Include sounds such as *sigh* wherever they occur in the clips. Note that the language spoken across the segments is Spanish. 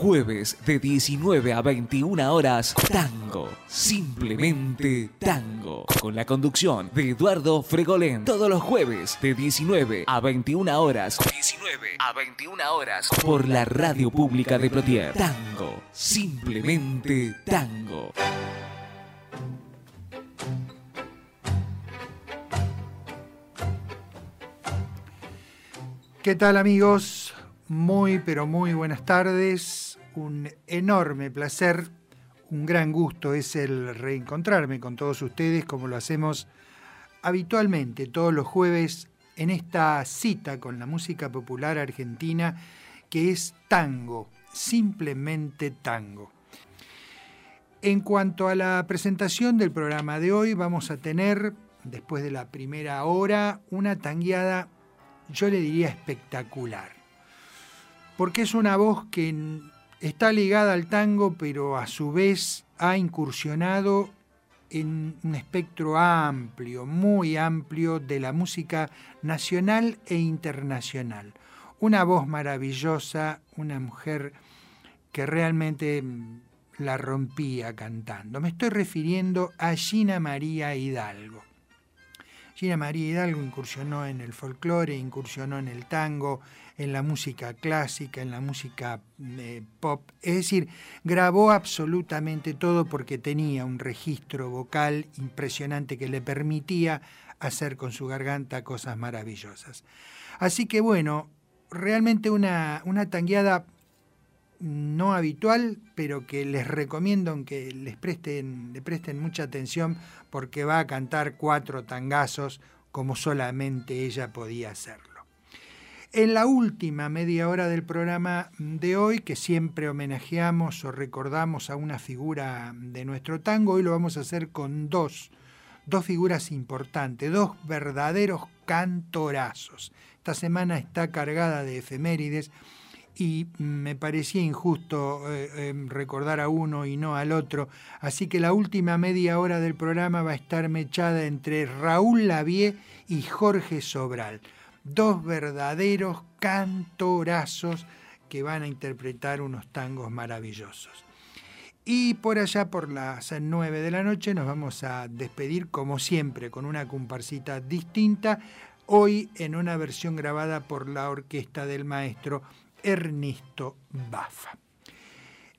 Jueves de 19 a 21 horas, Tango. Simplemente Tango. Con la conducción de Eduardo Fregolén. Todos los jueves de 19 a 21 horas. 19 a 21 horas. Por la radio pública de Plotier. Tango. Simplemente Tango. ¿Qué tal amigos? Muy, pero muy buenas tardes. Un enorme placer, un gran gusto es el reencontrarme con todos ustedes como lo hacemos habitualmente todos los jueves en esta cita con la música popular argentina que es tango, simplemente tango. En cuanto a la presentación del programa de hoy, vamos a tener, después de la primera hora, una tangueada, yo le diría espectacular porque es una voz que está ligada al tango, pero a su vez ha incursionado en un espectro amplio, muy amplio de la música nacional e internacional. Una voz maravillosa, una mujer que realmente la rompía cantando. Me estoy refiriendo a Gina María Hidalgo. Gina María Hidalgo incursionó en el folclore, incursionó en el tango, en la música clásica, en la música eh, pop. Es decir, grabó absolutamente todo porque tenía un registro vocal impresionante que le permitía hacer con su garganta cosas maravillosas. Así que bueno, realmente una, una tangueada no habitual, pero que les recomiendo que les presten, le presten mucha atención porque va a cantar cuatro tangazos como solamente ella podía hacerlo. En la última media hora del programa de hoy, que siempre homenajeamos o recordamos a una figura de nuestro tango, hoy lo vamos a hacer con dos, dos figuras importantes, dos verdaderos cantorazos. Esta semana está cargada de efemérides y me parecía injusto eh, em, recordar a uno y no al otro, así que la última media hora del programa va a estar mechada entre Raúl Lavie y Jorge Sobral dos verdaderos cantorazos que van a interpretar unos tangos maravillosos. Y por allá por las nueve de la noche nos vamos a despedir como siempre con una comparsita distinta, hoy en una versión grabada por la orquesta del maestro Ernesto Bafa.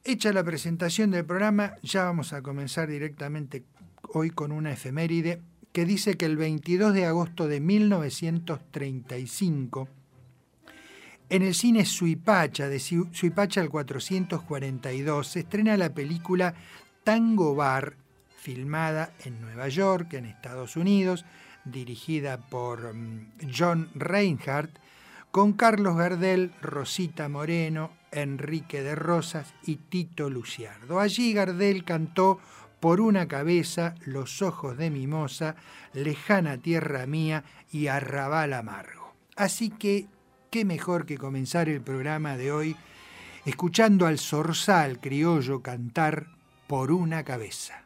Hecha la presentación del programa, ya vamos a comenzar directamente hoy con una efeméride que dice que el 22 de agosto de 1935, en el cine Suipacha, de Suipacha al 442, se estrena la película Tango Bar, filmada en Nueva York, en Estados Unidos, dirigida por mm, John Reinhardt, con Carlos Gardel, Rosita Moreno, Enrique de Rosas y Tito Luciardo. Allí Gardel cantó por una cabeza, los ojos de mimosa, lejana tierra mía y arrabal amargo. Así que, qué mejor que comenzar el programa de hoy escuchando al zorzal criollo cantar por una cabeza.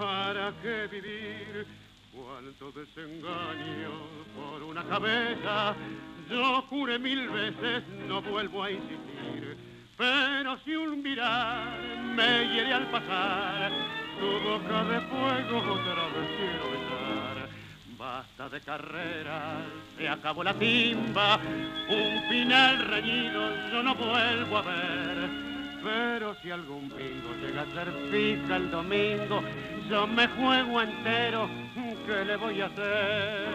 ¿Para qué vivir? Cuánto desengaño por una cabeza. Yo juré mil veces, no vuelvo a insistir. Pero si un mirar me hiere al pasar, tu boca de fuego otra vez quiero besar. Basta de carreras, se acabó la timba, un final reñido yo no vuelvo a ver. Pero si algún bingo llega a ser fija el domingo, yo me juego entero, ¿qué le voy a hacer?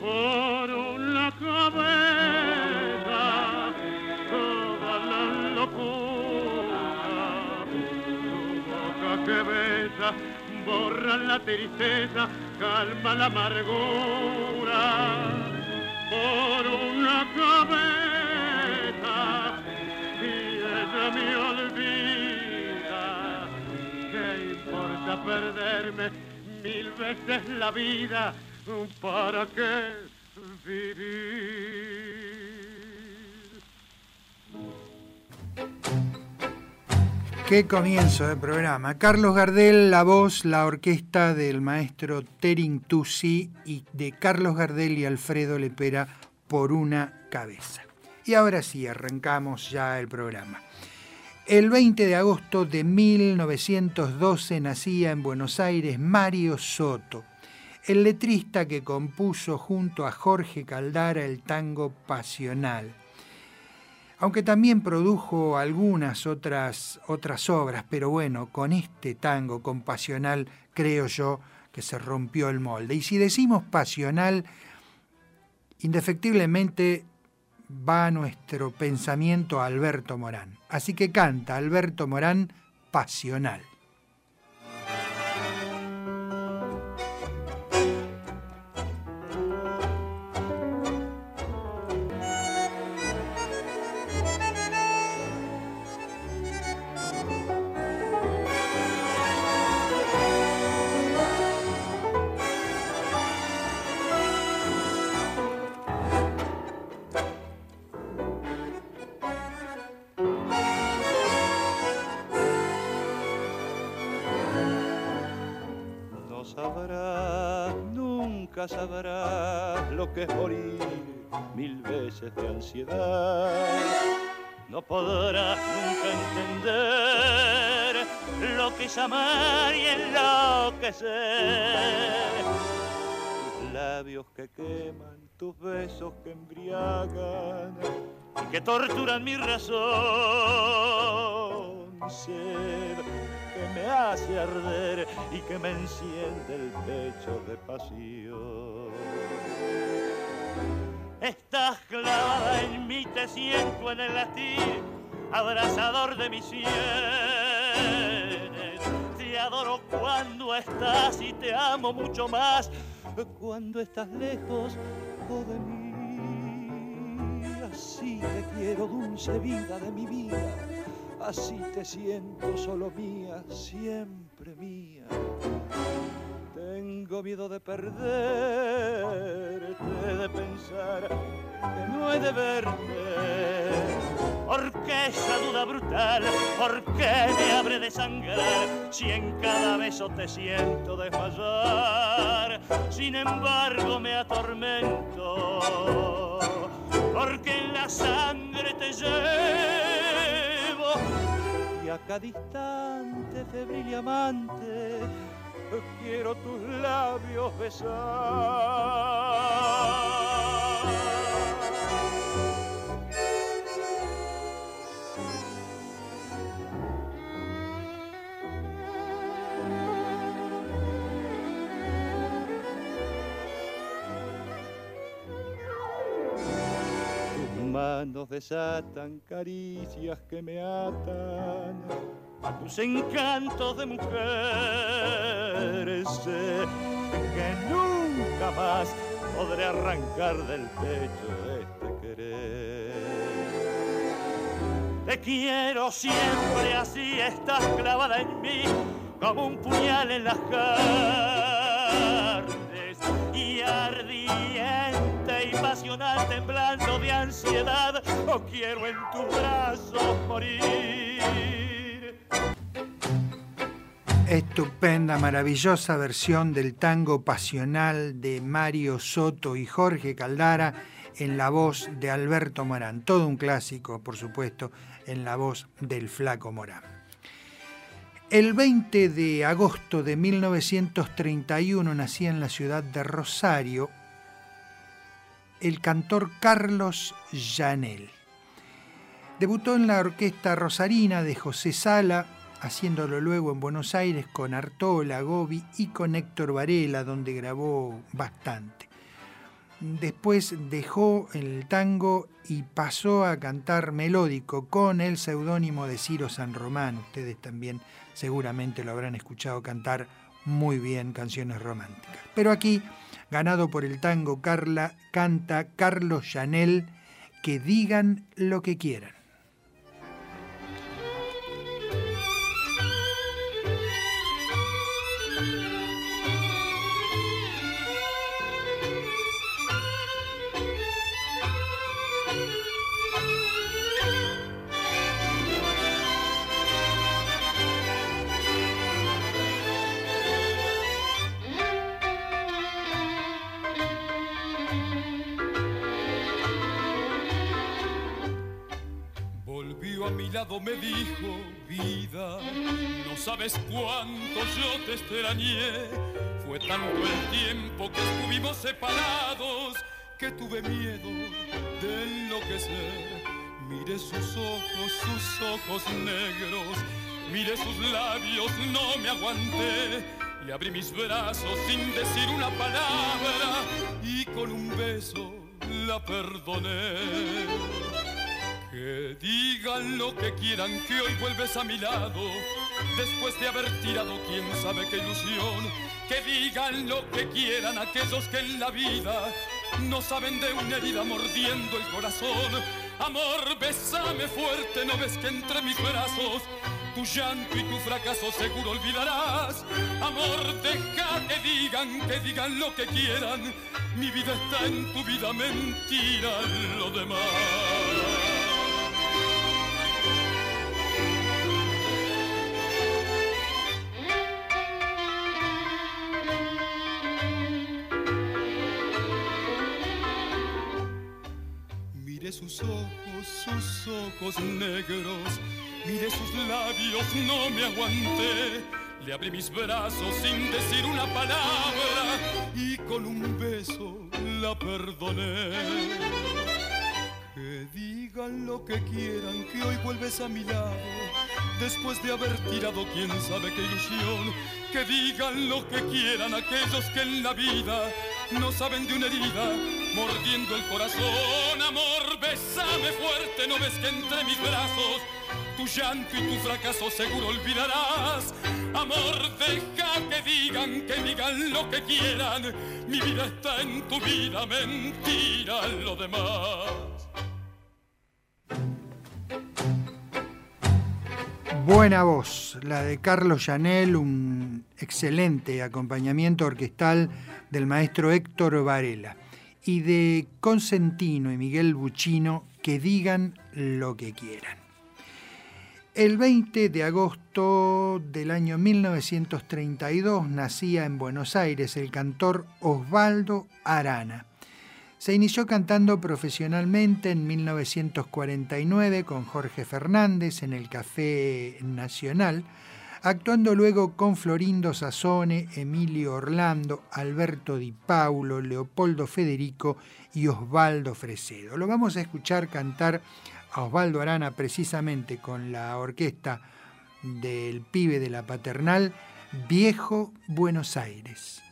Por una cabeza, toda la locura, tu boca que besa, borra la tristeza, calma la amargura. Por una cabeza, y ella me olvida, ¿qué importa perderme mil veces la vida? ¿Para qué vivir? Qué comienzo de programa. Carlos Gardel, la voz, la orquesta del maestro Tering Tusi y de Carlos Gardel y Alfredo Lepera por una cabeza. Y ahora sí, arrancamos ya el programa. El 20 de agosto de 1912 nacía en Buenos Aires Mario Soto, el letrista que compuso junto a Jorge Caldara el tango Pasional aunque también produjo algunas otras, otras obras, pero bueno, con este tango, con Pasional, creo yo que se rompió el molde. Y si decimos Pasional, indefectiblemente va nuestro pensamiento a Alberto Morán. Así que canta Alberto Morán Pasional. No podrás nunca entender lo que es amar y enloquecer. Tus labios que queman, tus besos que embriagan y que torturan mi razón. Sed que me hace arder y que me enciende el pecho de pasión. Siento en el latir, abrazador de mis sienes. Te adoro cuando estás y te amo mucho más cuando estás lejos de mí. Así te quiero, dulce vida de mi vida. Así te siento solo mía, siempre mía. Tengo miedo de perderte, de pensar que no he de verte. Porque esa duda brutal, ¿por qué me abre de sangrar si en cada beso te siento desmayar? Sin embargo me atormento, porque en la sangre te llevo y a cada instante febril y amante quiero tus labios besar. Tus manos desatan caricias que me atan a tus encantos de mujer. Sé que nunca más podré arrancar del pecho este querer. Te quiero siempre así, estás clavada en mí como un puñal en las carnes. y ardiente y pasional temblando de ansiedad, o quiero en tus brazos morir. Estupenda, maravillosa versión del tango pasional de Mario Soto y Jorge Caldara en la voz de Alberto Morán. Todo un clásico, por supuesto, en la voz del flaco Morán. El 20 de agosto de 1931 nacía en la ciudad de Rosario el cantor Carlos Llanel. Debutó en la orquesta rosarina de José Sala, haciéndolo luego en Buenos Aires con Artola, Gobi y con Héctor Varela, donde grabó bastante. Después dejó el tango y pasó a cantar melódico con el seudónimo de Ciro San Román. Ustedes también seguramente lo habrán escuchado cantar muy bien canciones románticas. Pero aquí, ganado por el tango Carla, canta Carlos Chanel, que digan lo que quieran. Me dijo, vida, no sabes cuánto yo te extrañé. Fue tanto el tiempo que estuvimos separados que tuve miedo de enloquecer. Mire sus ojos, sus ojos negros, mire sus labios, no me aguanté. Le abrí mis brazos sin decir una palabra y con un beso la perdoné. Que digan lo que quieran, que hoy vuelves a mi lado, después de haber tirado quién sabe qué ilusión. Que digan lo que quieran aquellos que en la vida no saben de una herida mordiendo el corazón. Amor, besame fuerte, no ves que entre mis brazos tu llanto y tu fracaso seguro olvidarás. Amor, deja que digan, que digan lo que quieran. Mi vida está en tu vida, mentira lo demás. Sus ojos, sus ojos negros, mire sus labios, no me aguanté. Le abrí mis brazos sin decir una palabra y con un beso la perdoné. Digan lo que quieran, que hoy vuelves a mi lado, después de haber tirado quién sabe qué ilusión. Que digan lo que quieran aquellos que en la vida no saben de una herida, mordiendo el corazón. Amor, besame fuerte, no ves que entre mis brazos tu llanto y tu fracaso seguro olvidarás. Amor, deja que digan, que digan lo que quieran. Mi vida está en tu vida, mentira lo demás. Buena voz, la de Carlos Llanel, un excelente acompañamiento orquestal del maestro Héctor Varela y de Consentino y Miguel Buchino que digan lo que quieran. El 20 de agosto del año 1932 nacía en Buenos Aires el cantor Osvaldo Arana. Se inició cantando profesionalmente en 1949 con Jorge Fernández en el Café Nacional, actuando luego con Florindo Sassone, Emilio Orlando, Alberto Di Paulo, Leopoldo Federico y Osvaldo Fresedo. Lo vamos a escuchar cantar a Osvaldo Arana precisamente con la orquesta del pibe de la paternal, Viejo Buenos Aires.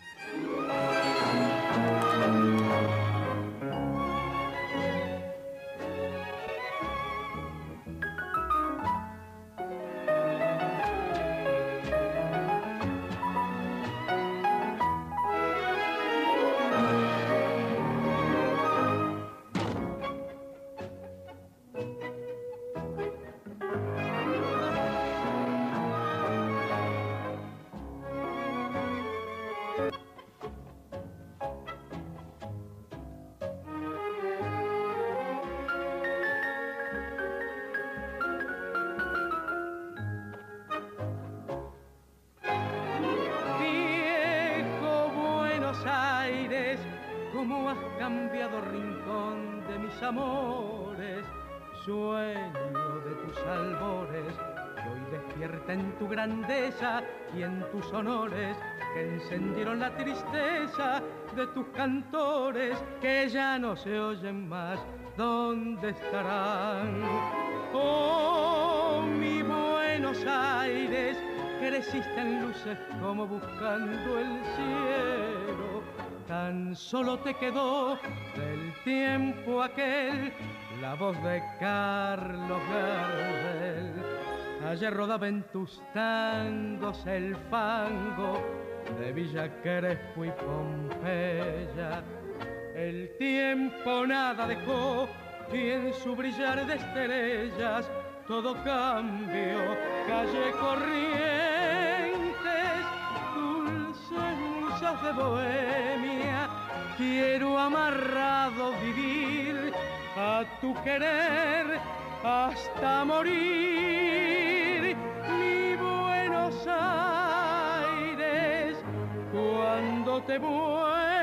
Y en tus honores, que encendieron la tristeza de tus cantores, que ya no se oyen más, ¿dónde estarán? Oh, mi Buenos Aires, creciste en luces como buscando el cielo. Tan solo te quedó del tiempo aquel la voz de Carlos Gardel. Ayer rodaba en tus tangos el fango de Villa Crespo y Pompeya. El tiempo nada dejó y en su brillar de estrellas todo cambio, calle corrientes, dulces musas de bohemia, quiero amarrado vivir a tu querer hasta morir, Cuando te vuelva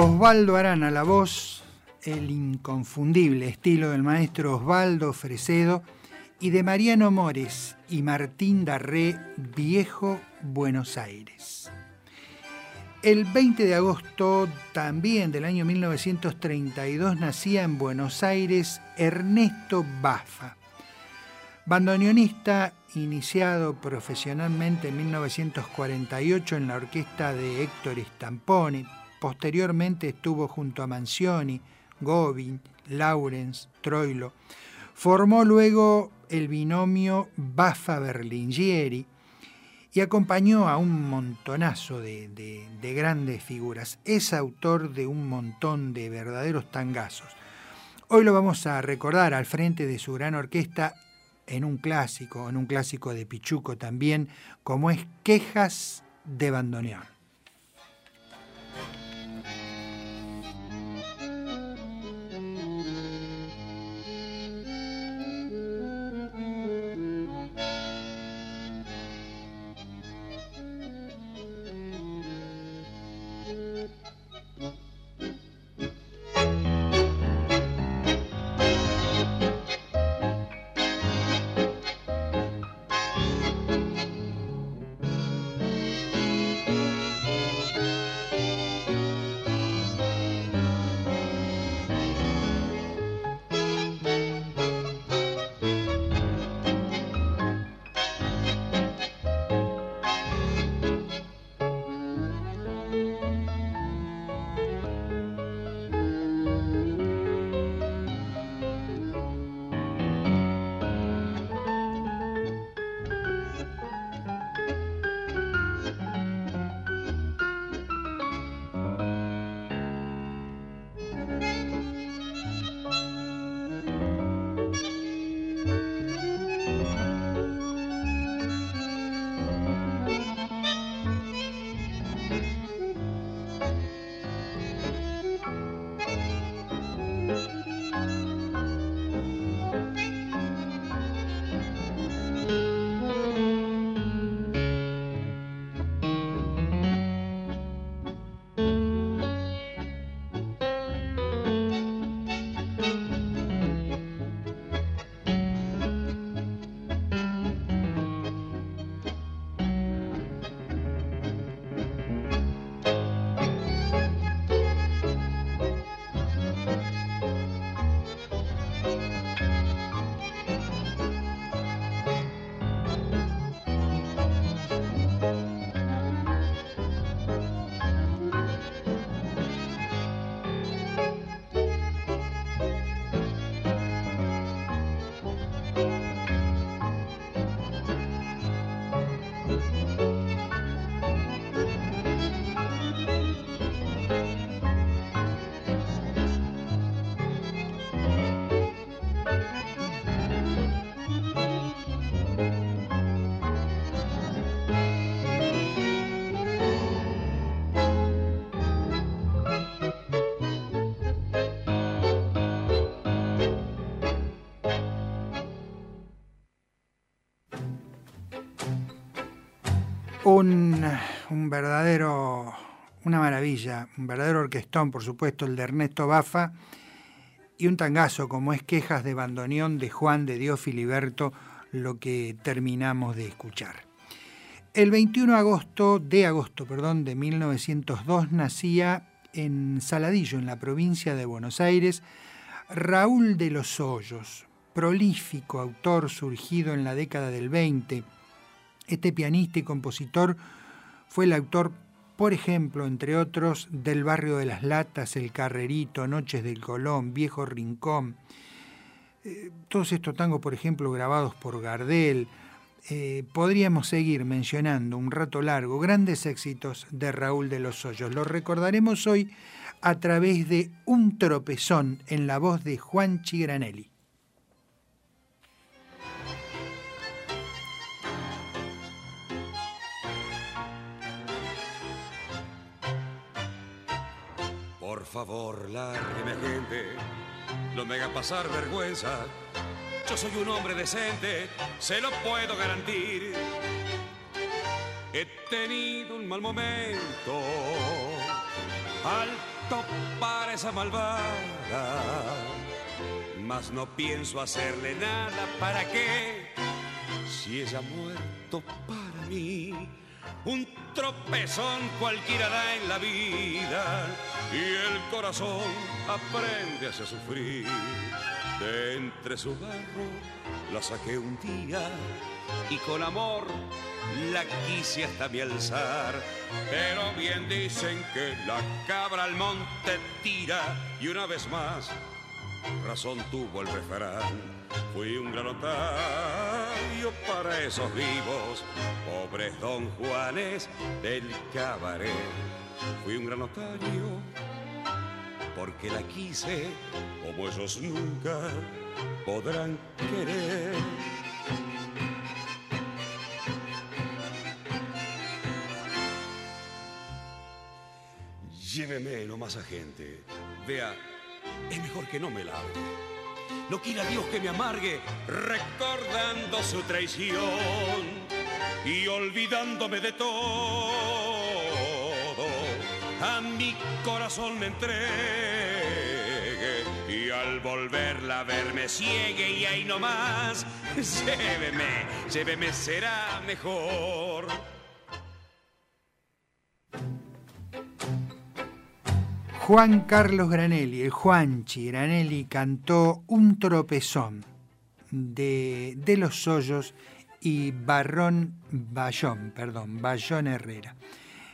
Osvaldo Arana, la voz, el inconfundible estilo del maestro Osvaldo Fresedo y de Mariano Mores y Martín Darré, Viejo Buenos Aires. El 20 de agosto también del año 1932 nacía en Buenos Aires Ernesto Bafa, bandoneonista iniciado profesionalmente en 1948 en la orquesta de Héctor Stamponi. Posteriormente estuvo junto a Mancioni, Gobin, Lawrence, Troilo. Formó luego el binomio Bafa-Berlingieri y acompañó a un montonazo de, de- de grandes figuras. Es autor de un montón de verdaderos tangazos. Hoy lo vamos a recordar al frente de su gran orquesta en un clásico, en un clásico de Pichuco también, como es Quejas de Bandoneón. Verdadero, una maravilla, un verdadero orquestón, por supuesto, el de Ernesto Bafa, y un tangazo como es Quejas de Bandoneón de Juan de Dios Filiberto, lo que terminamos de escuchar. El 21 de agosto, de agosto perdón, de 1902 nacía en Saladillo, en la provincia de Buenos Aires, Raúl de los Hoyos, prolífico autor surgido en la década del 20. Este pianista y compositor fue el autor, por ejemplo, entre otros, del Barrio de las Latas, El Carrerito, Noches del Colón, Viejo Rincón. Eh, todos estos tangos, por ejemplo, grabados por Gardel. Eh, podríamos seguir mencionando un rato largo grandes éxitos de Raúl de los Hoyos. Los recordaremos hoy a través de un tropezón en la voz de Juan Chigranelli. Favor, lárgueme gente, no me hagan pasar vergüenza. Yo soy un hombre decente, se lo puedo garantir. He tenido un mal momento al topar esa malvada, mas no pienso hacerle nada. ¿Para qué? Si ella ha muerto para mí, un tropezón cualquiera da en la vida y el corazón aprende a sufrir. De entre su barro la saqué un día y con amor la quise hasta mi alzar. Pero bien dicen que la cabra al monte tira y una vez más razón tuvo el refrán. Fui un gran notario para esos vivos, pobres don Juanes del cabaret. Fui un gran notario porque la quise como ellos nunca podrán querer. Lléveme nomás a gente. Vea, es mejor que no me largue. No quiera Dios que me amargue recordando su traición y olvidándome de todo. A mi corazón me entregue y al volverla a verme ciegue y ahí nomás, *laughs* lléveme, lléveme, será mejor. Juan Carlos Granelli, el Juanchi Granelli, cantó Un tropezón de, de los Hoyos y Barrón Bayón, perdón, Bayón Herrera.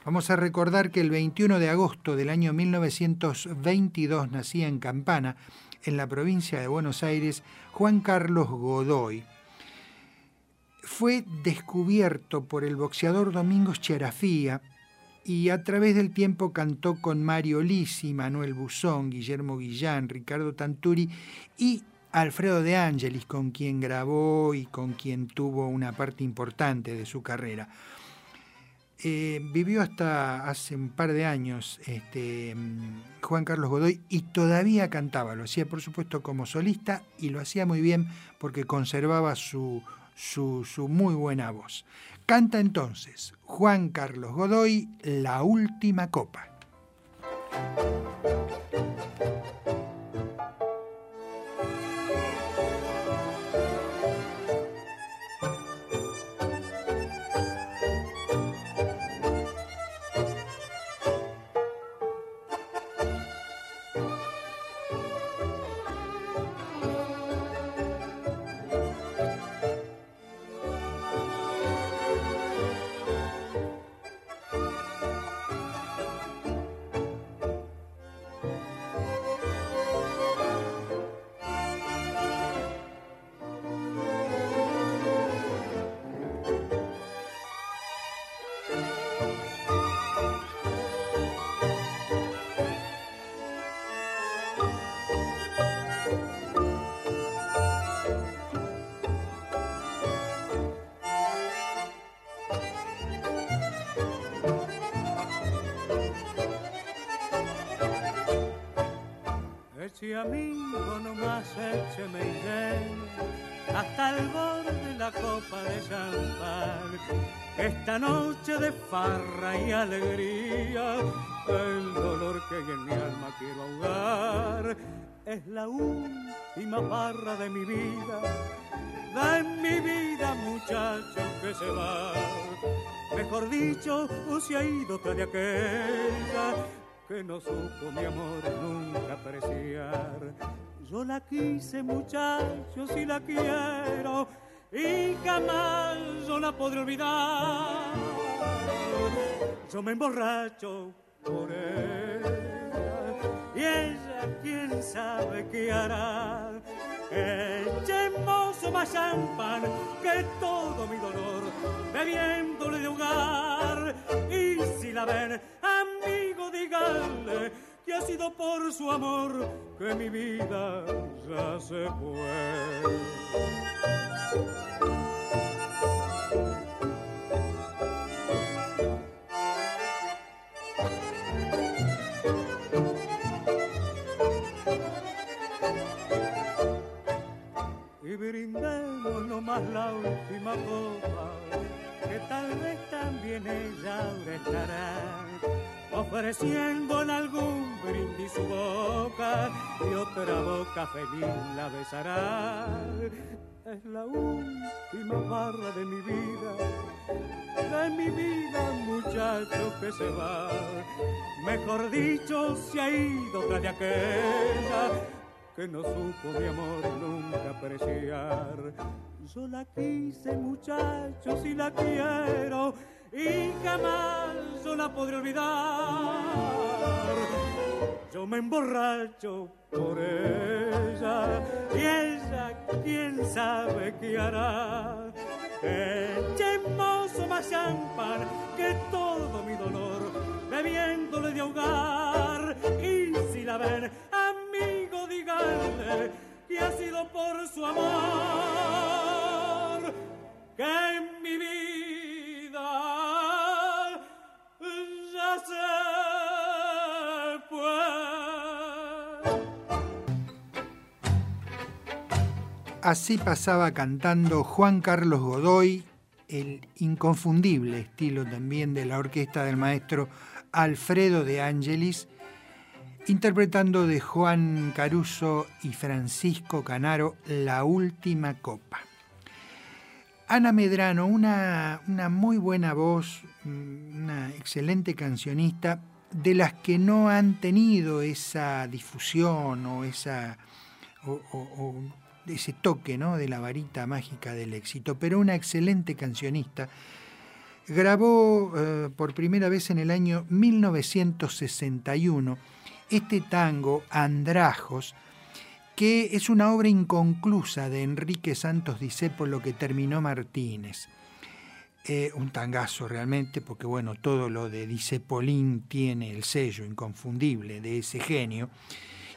Vamos a recordar que el 21 de agosto del año 1922 nacía en Campana, en la provincia de Buenos Aires, Juan Carlos Godoy. Fue descubierto por el boxeador Domingos Cherafía, y a través del tiempo cantó con Mario Lisi, Manuel Buzón, Guillermo Guillán, Ricardo Tanturi y Alfredo de Angelis, con quien grabó y con quien tuvo una parte importante de su carrera. Eh, vivió hasta hace un par de años este, Juan Carlos Godoy y todavía cantaba, lo hacía por supuesto como solista y lo hacía muy bien porque conservaba su, su, su muy buena voz. Canta entonces Juan Carlos Godoy, La Última Copa. Amigo nomás écheme y hasta el borde de la copa de champán. esta noche de farra y alegría, el dolor que en mi alma quiero ahogar es la última barra de mi vida, de mi vida muchacho que se va. Mejor dicho, se ha ido de aquella que no supo mi amor nunca apreciar. Yo la quise muchacho si la quiero y jamás yo la podré olvidar. Yo me emborracho por ella y ella quién sabe qué hará. Echemos más champán que todo mi dolor, bebiéndole de hogar. Y si la ven, amigo, díganle que ha sido por su amor que mi vida ya se fue. Y brindemos nomás la última copa, que tal vez también ella ahora estará ofreciendo en algún brindis su boca y otra boca feliz la besará. Es la última barra de mi vida, de mi vida muchacho que se va. Mejor dicho, se ha ido tras de aquella que no supo mi amor nunca apreciar. Yo la quise muchacho si la quiero y jamás yo la podré olvidar. Yo me emborracho por ella y ella quién sabe qué hará. Echemos más champán que todo mi dolor, bebiéndole de ahogar. Y si la ven, amigo, díganle que ha sido por su amor que en mi vida ya se fue. Así pasaba cantando Juan Carlos Godoy, el inconfundible estilo también de la orquesta del maestro Alfredo de Angelis, interpretando de Juan Caruso y Francisco Canaro La Última Copa. Ana Medrano, una, una muy buena voz, una excelente cancionista, de las que no han tenido esa difusión o, esa, o ese toque ¿no? de la varita mágica del éxito, pero una excelente cancionista. Grabó eh, por primera vez en el año 1961 este tango Andrajos, que es una obra inconclusa de Enrique Santos Discépolo que terminó Martínez. Eh, un tangazo realmente, porque bueno, todo lo de Discepolín tiene el sello inconfundible de ese genio,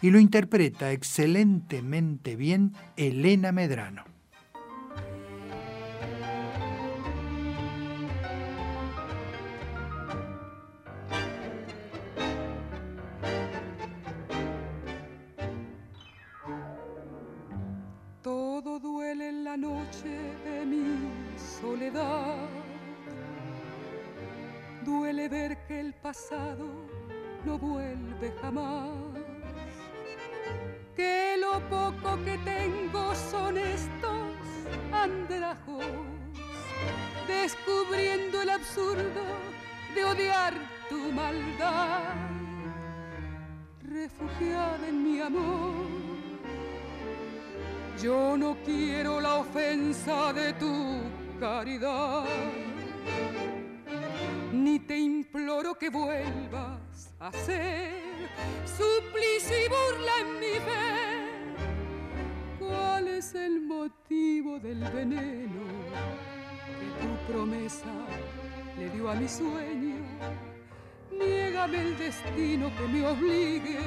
y lo interpreta excelentemente bien Elena Medrano. Noche de mi soledad. Duele ver que el pasado no vuelve jamás. Que lo poco que tengo son estos andrajos. Descubriendo el absurdo de odiar tu maldad. Refugiada en mi amor yo no quiero la ofensa de tu caridad, ni te imploro que vuelvas a ser suplicio y burla en mi fe. ¿Cuál es el motivo del veneno que tu promesa le dio a mi sueño? Niégame el destino que me obligue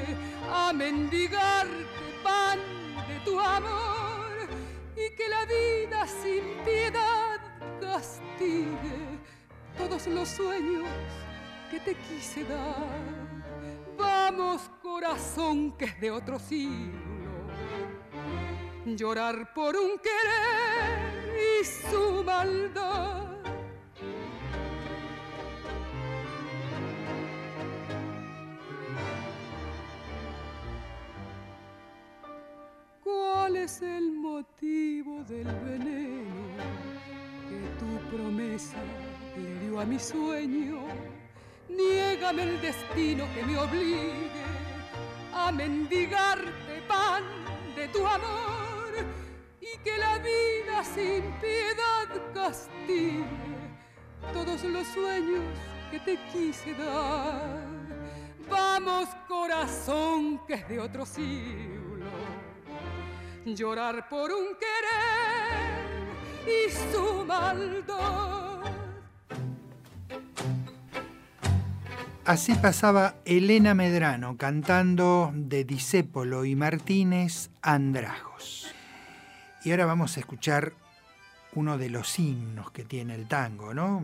a mendigarte pan de tu amor y que la vida sin piedad castigue todos los sueños que te quise dar. Vamos, corazón, que es de otro siglo, llorar por un querer y su maldad. Es el motivo del veneno que tu promesa le dio a mi sueño? Niégame el destino que me obligue a mendigarte pan de tu amor y que la vida sin piedad castigue todos los sueños que te quise dar. Vamos corazón que es de otro siglo, llorar por un querer y su maldad. Así pasaba Elena Medrano cantando de Disépolo y Martínez Andrajos. Y ahora vamos a escuchar uno de los himnos que tiene el tango, ¿no?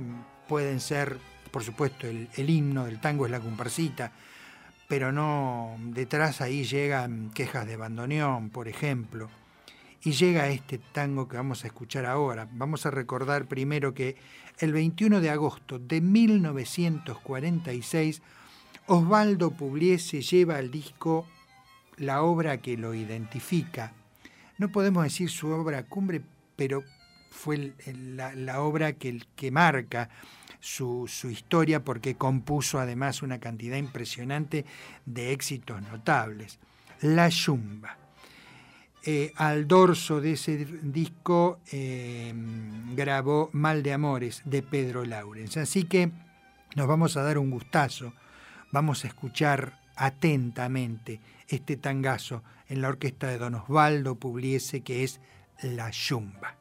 Pueden ser, por supuesto, el, el himno del tango es la comparsita, pero no, detrás ahí llegan quejas de bandoneón, por ejemplo. Y llega este tango que vamos a escuchar ahora. Vamos a recordar primero que el 21 de agosto de 1946, Osvaldo Pugliese lleva al disco la obra que lo identifica. No podemos decir su obra cumbre, pero fue la, obra que, que marca su, historia porque compuso además una cantidad impresionante de éxitos notables. La Yumba. Eh, al dorso de ese disco eh, grabó Mal de Amores de Pedro Laurens. Así que nos vamos a dar un gustazo, vamos a escuchar atentamente este tangazo en la orquesta de Don Osvaldo Pugliese que es La Yumba.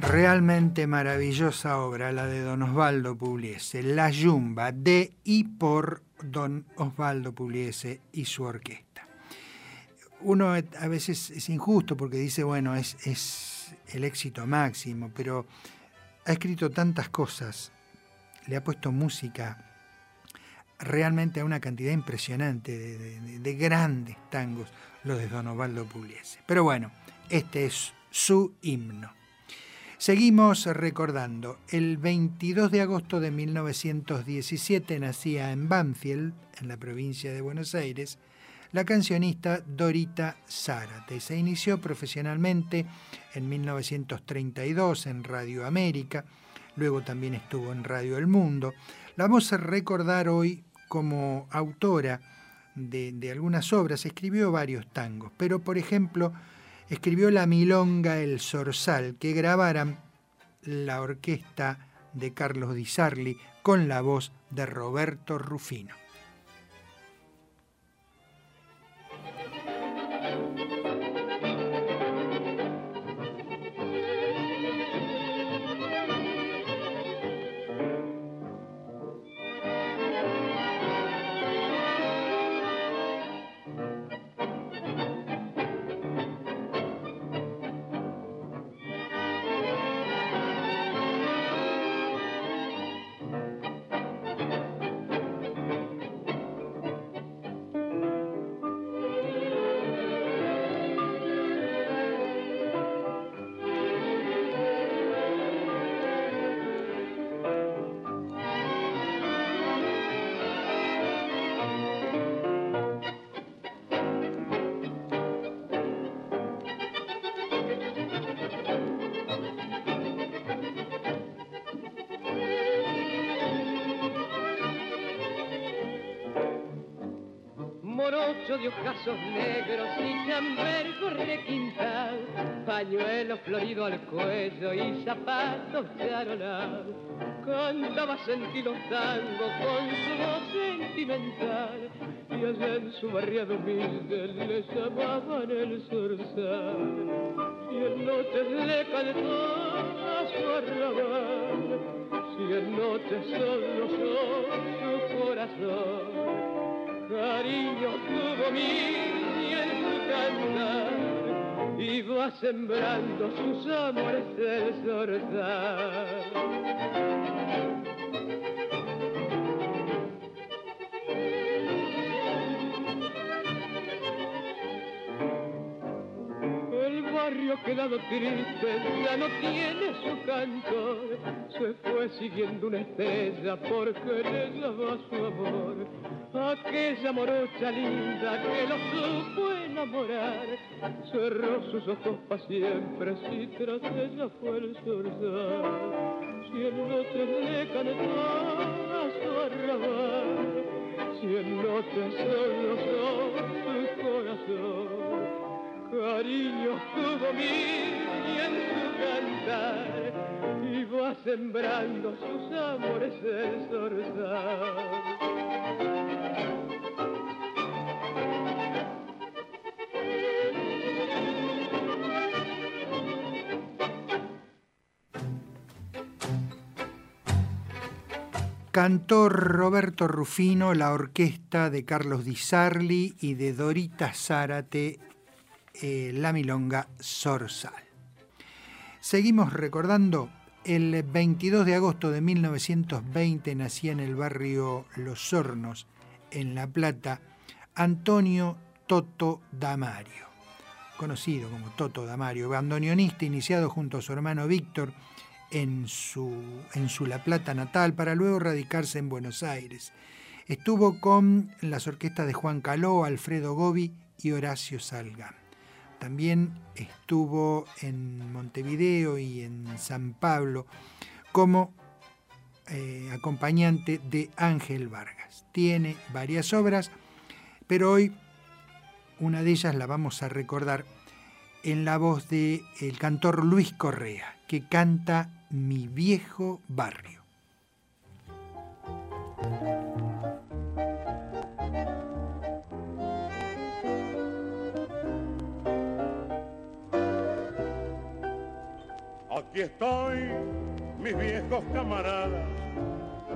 Realmente maravillosa obra la de don Osvaldo Pugliese, La Yumba, de y por don Osvaldo Pugliese y su orquesta. Uno a veces es injusto porque dice, bueno, es, es el éxito máximo, pero ha escrito tantas cosas, le ha puesto música realmente a una cantidad impresionante de, de- de grandes tangos, los de Don Osvaldo Pugliese. Pero bueno, este es su himno. Seguimos recordando, el 22 de agosto de 1917 nacía en Banfield, en la provincia de Buenos Aires, la cancionista Dorita Zárate. Se inició profesionalmente en 1932 en Radio América, luego también estuvo en Radio El Mundo. La vamos a recordar hoy como autora de, de algunas obras, escribió varios tangos, pero por ejemplo escribió La Milonga El Zorzal, que grabaran la orquesta de Carlos Di Sarli con la voz de Roberto Rufino. Zapatos charolados. Cantaba sentidos tango con su voz sentimental y allá en su barriado humilde le llamaban el zorzal. Y en noches le cantó a su arrabal, si en noches solo su corazón cariño tuvo mil y en su cantar iba sembrando sus amores del zorzal. Barrio quedado triste ya no tiene su cantor, se fue siguiendo una estrella porque le daba su amor. Aquella morocha linda que lo supo enamorar, cerró sus ojos para siempre si tras ella fue el zorzal. Si en noches le cantó a su arrabal, si en noches solo son su corazón cariño tuvo mil y en su cantar iba sembrando sus amores el zorzal. Cantó Roberto Rufino, la orquesta de Carlos Di Sarli y de Dorita Zárate, eh, la milonga Zorzal. Seguimos recordando, el 22 de agosto de 1920 nacía en el barrio Los Hornos, en La Plata, Antonio Toto Damario, conocido como Toto Damario, bandoneonista iniciado junto a su hermano Víctor en su, en su La Plata natal para luego radicarse en Buenos Aires. Estuvo con las orquestas de Juan Caló, Alfredo Gobi y Horacio Salgán. También estuvo en Montevideo y en San Pablo como eh, acompañante de Ángel Vargas. Tiene varias obras, pero hoy una de ellas la vamos a recordar en la voz del el cantor Luis Correa, que canta Mi viejo barrio. Aquí estoy, mis viejos camaradas,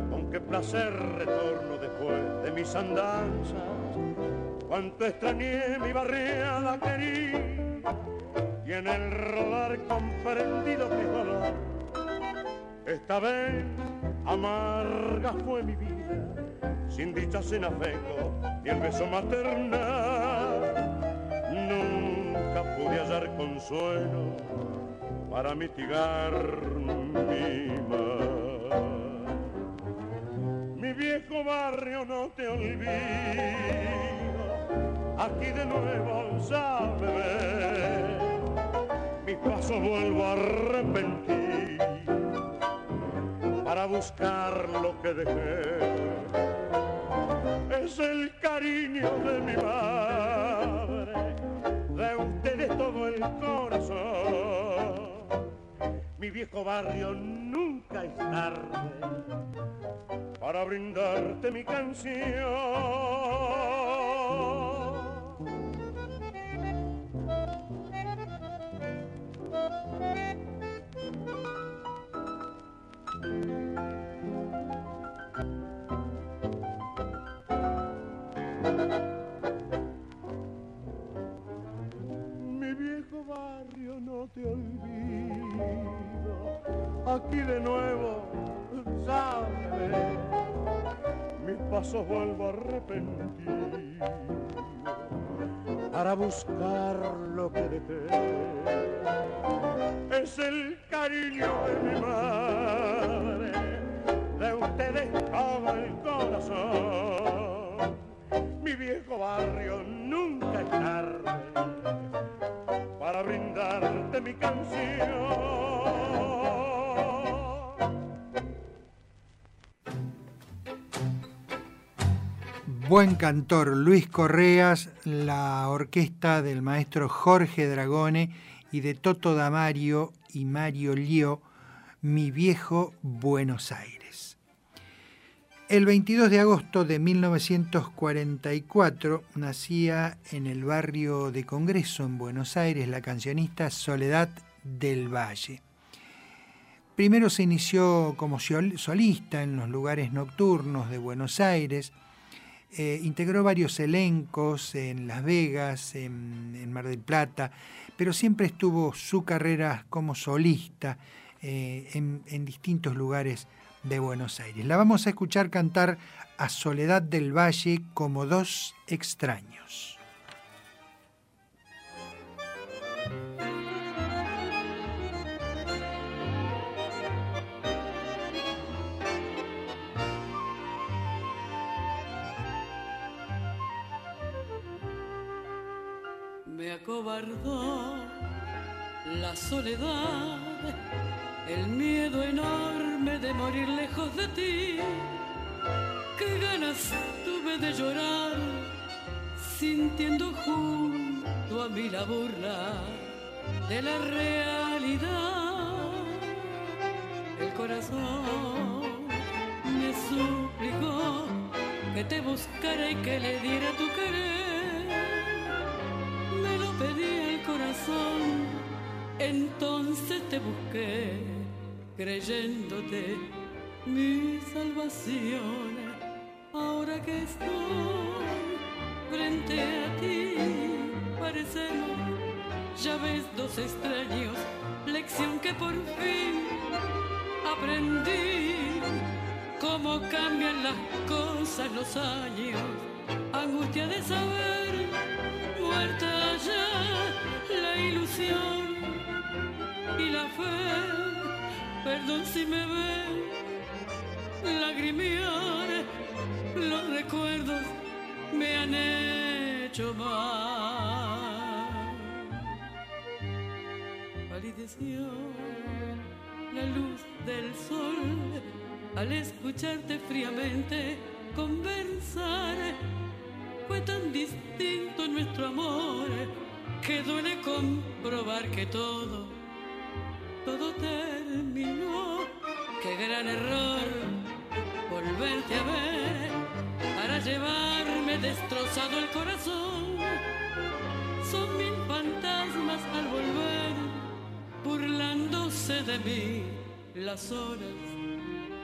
con qué placer retorno después de mis andanzas. Cuánto extrañé mi barriada querida y en el rodar comprendido mi dolor. Esta vez amarga fue mi vida, sin dichas en afecto y el beso maternal. Nunca pude hallar consuelo para mitigar mi mal. Mi viejo barrio no te olvido, aquí de nuevo sabe mis pasos vuelvo a arrepentir para buscar lo que dejé. Es el cariño de mi madre, de ustedes todo el corazón. Mi viejo barrio nunca es tarde para brindarte mi canción. Mi viejo barrio no te olvido, aquí de nuevo, sabes, mis pasos vuelvo a arrepentir para buscar lo que dejé. Es el cariño de mi madre, de ustedes todo el corazón. Mi viejo barrio nunca es tarde para brindarte mi canción. Buen cantor Luis Correas, la orquesta del maestro Jorge Dragone y de Toto Damario y Mario Lío, Mi viejo Buenos Aires. El 22 de agosto de 1944 nacía en el barrio de Congreso en Buenos Aires la cancionista Soledad del Valle. Primero se inició como solista en los lugares nocturnos de Buenos Aires, eh, integró varios elencos en Las Vegas, en, Mar del Plata, pero siempre estuvo su carrera como solista eh, en distintos lugares de Buenos Aires. La vamos a escuchar cantar a Soledad del Valle como dos extraños. Acobardó la soledad, el miedo enorme de morir lejos de ti. Qué ganas tuve de llorar, sintiendo junto a mí la burla de la realidad. El corazón me suplicó que te buscara y que le diera tu querer entonces te busqué, creyéndote mi salvación. Ahora que estoy frente a ti, parecemos, ya ves, dos extraños, lección que por fin aprendí. Cómo cambian las cosas los años, angustia de saber muerta ya ilusión y la fe. Perdón si me ven lagrimear, los recuerdos me han hecho mal. Palideció la luz del sol al escucharte fríamente conversar fue tan distinto nuestro amor que duele comprobar que todo, todo terminó. Qué gran error volverte a ver para llevarme destrozado el corazón. Son mil fantasmas al volver, burlándose de mí las horas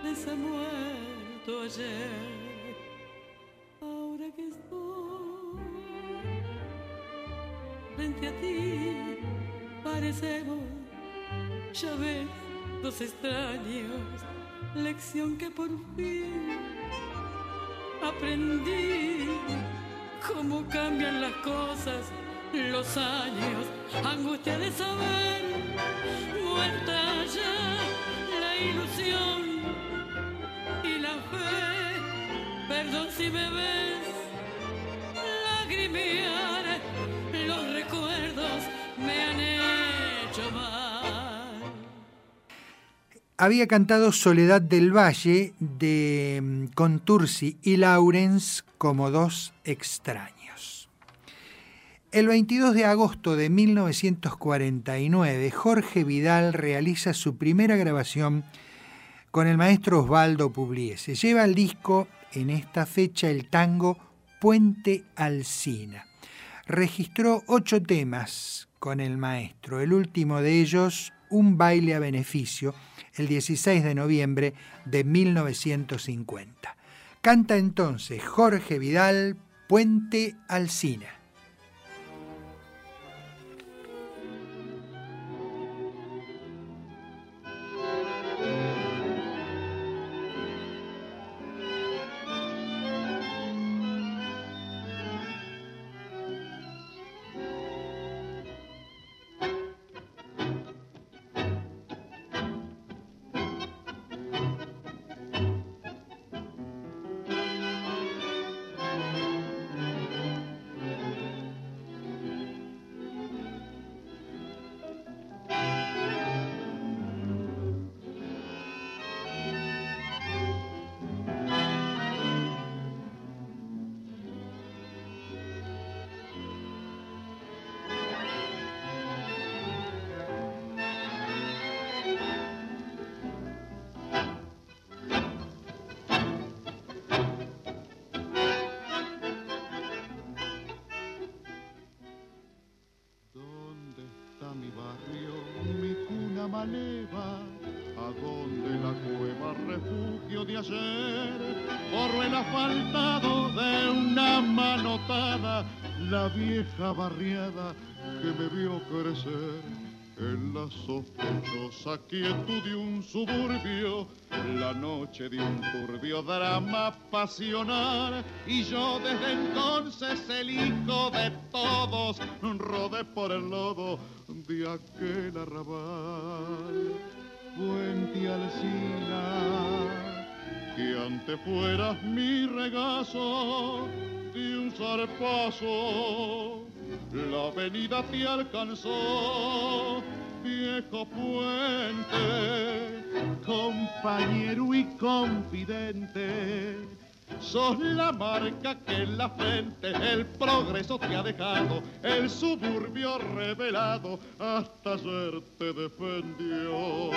de ese muerto ayer. Frente a ti parecemos, ya ves, dos extraños, lección que por fin aprendí. Cómo cambian las cosas, los años, angustia de saber, muerta ya la ilusión y la fe, perdón si me ves lagrimear, los recuerdos me han hecho mal. Había cantado Soledad del Valle de mm, Contursi y Laurens como dos extraños. El 22 de agosto de 1949, Jorge Vidal realiza su primera grabación con el maestro Osvaldo Pugliese. Lleva al disco en esta fecha el tango Puente Alsina. Registró ocho temas con el maestro, el último de ellos, Un baile a beneficio, el 16 de noviembre de 1950. Canta entonces Jorge Vidal, Puente Alsina. Vieja barriada que me vio crecer. En la sospechosa quietud de un suburbio, la noche de un turbio drama pasional, y yo desde entonces el hijo de todos, rodé por el lodo de aquel arrabal. Puente Alcina, que antes fueras mi regazo de un zarpazo la avenida te alcanzó, viejo puente, compañero y confidente. Sos la marca que en la frente el progreso te ha dejado, el suburbio revelado hasta ayer te defendió.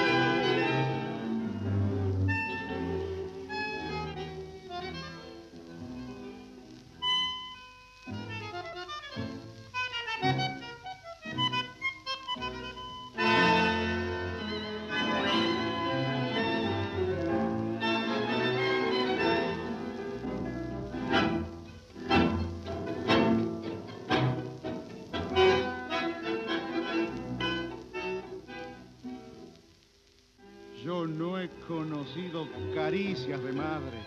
Caricias de madre.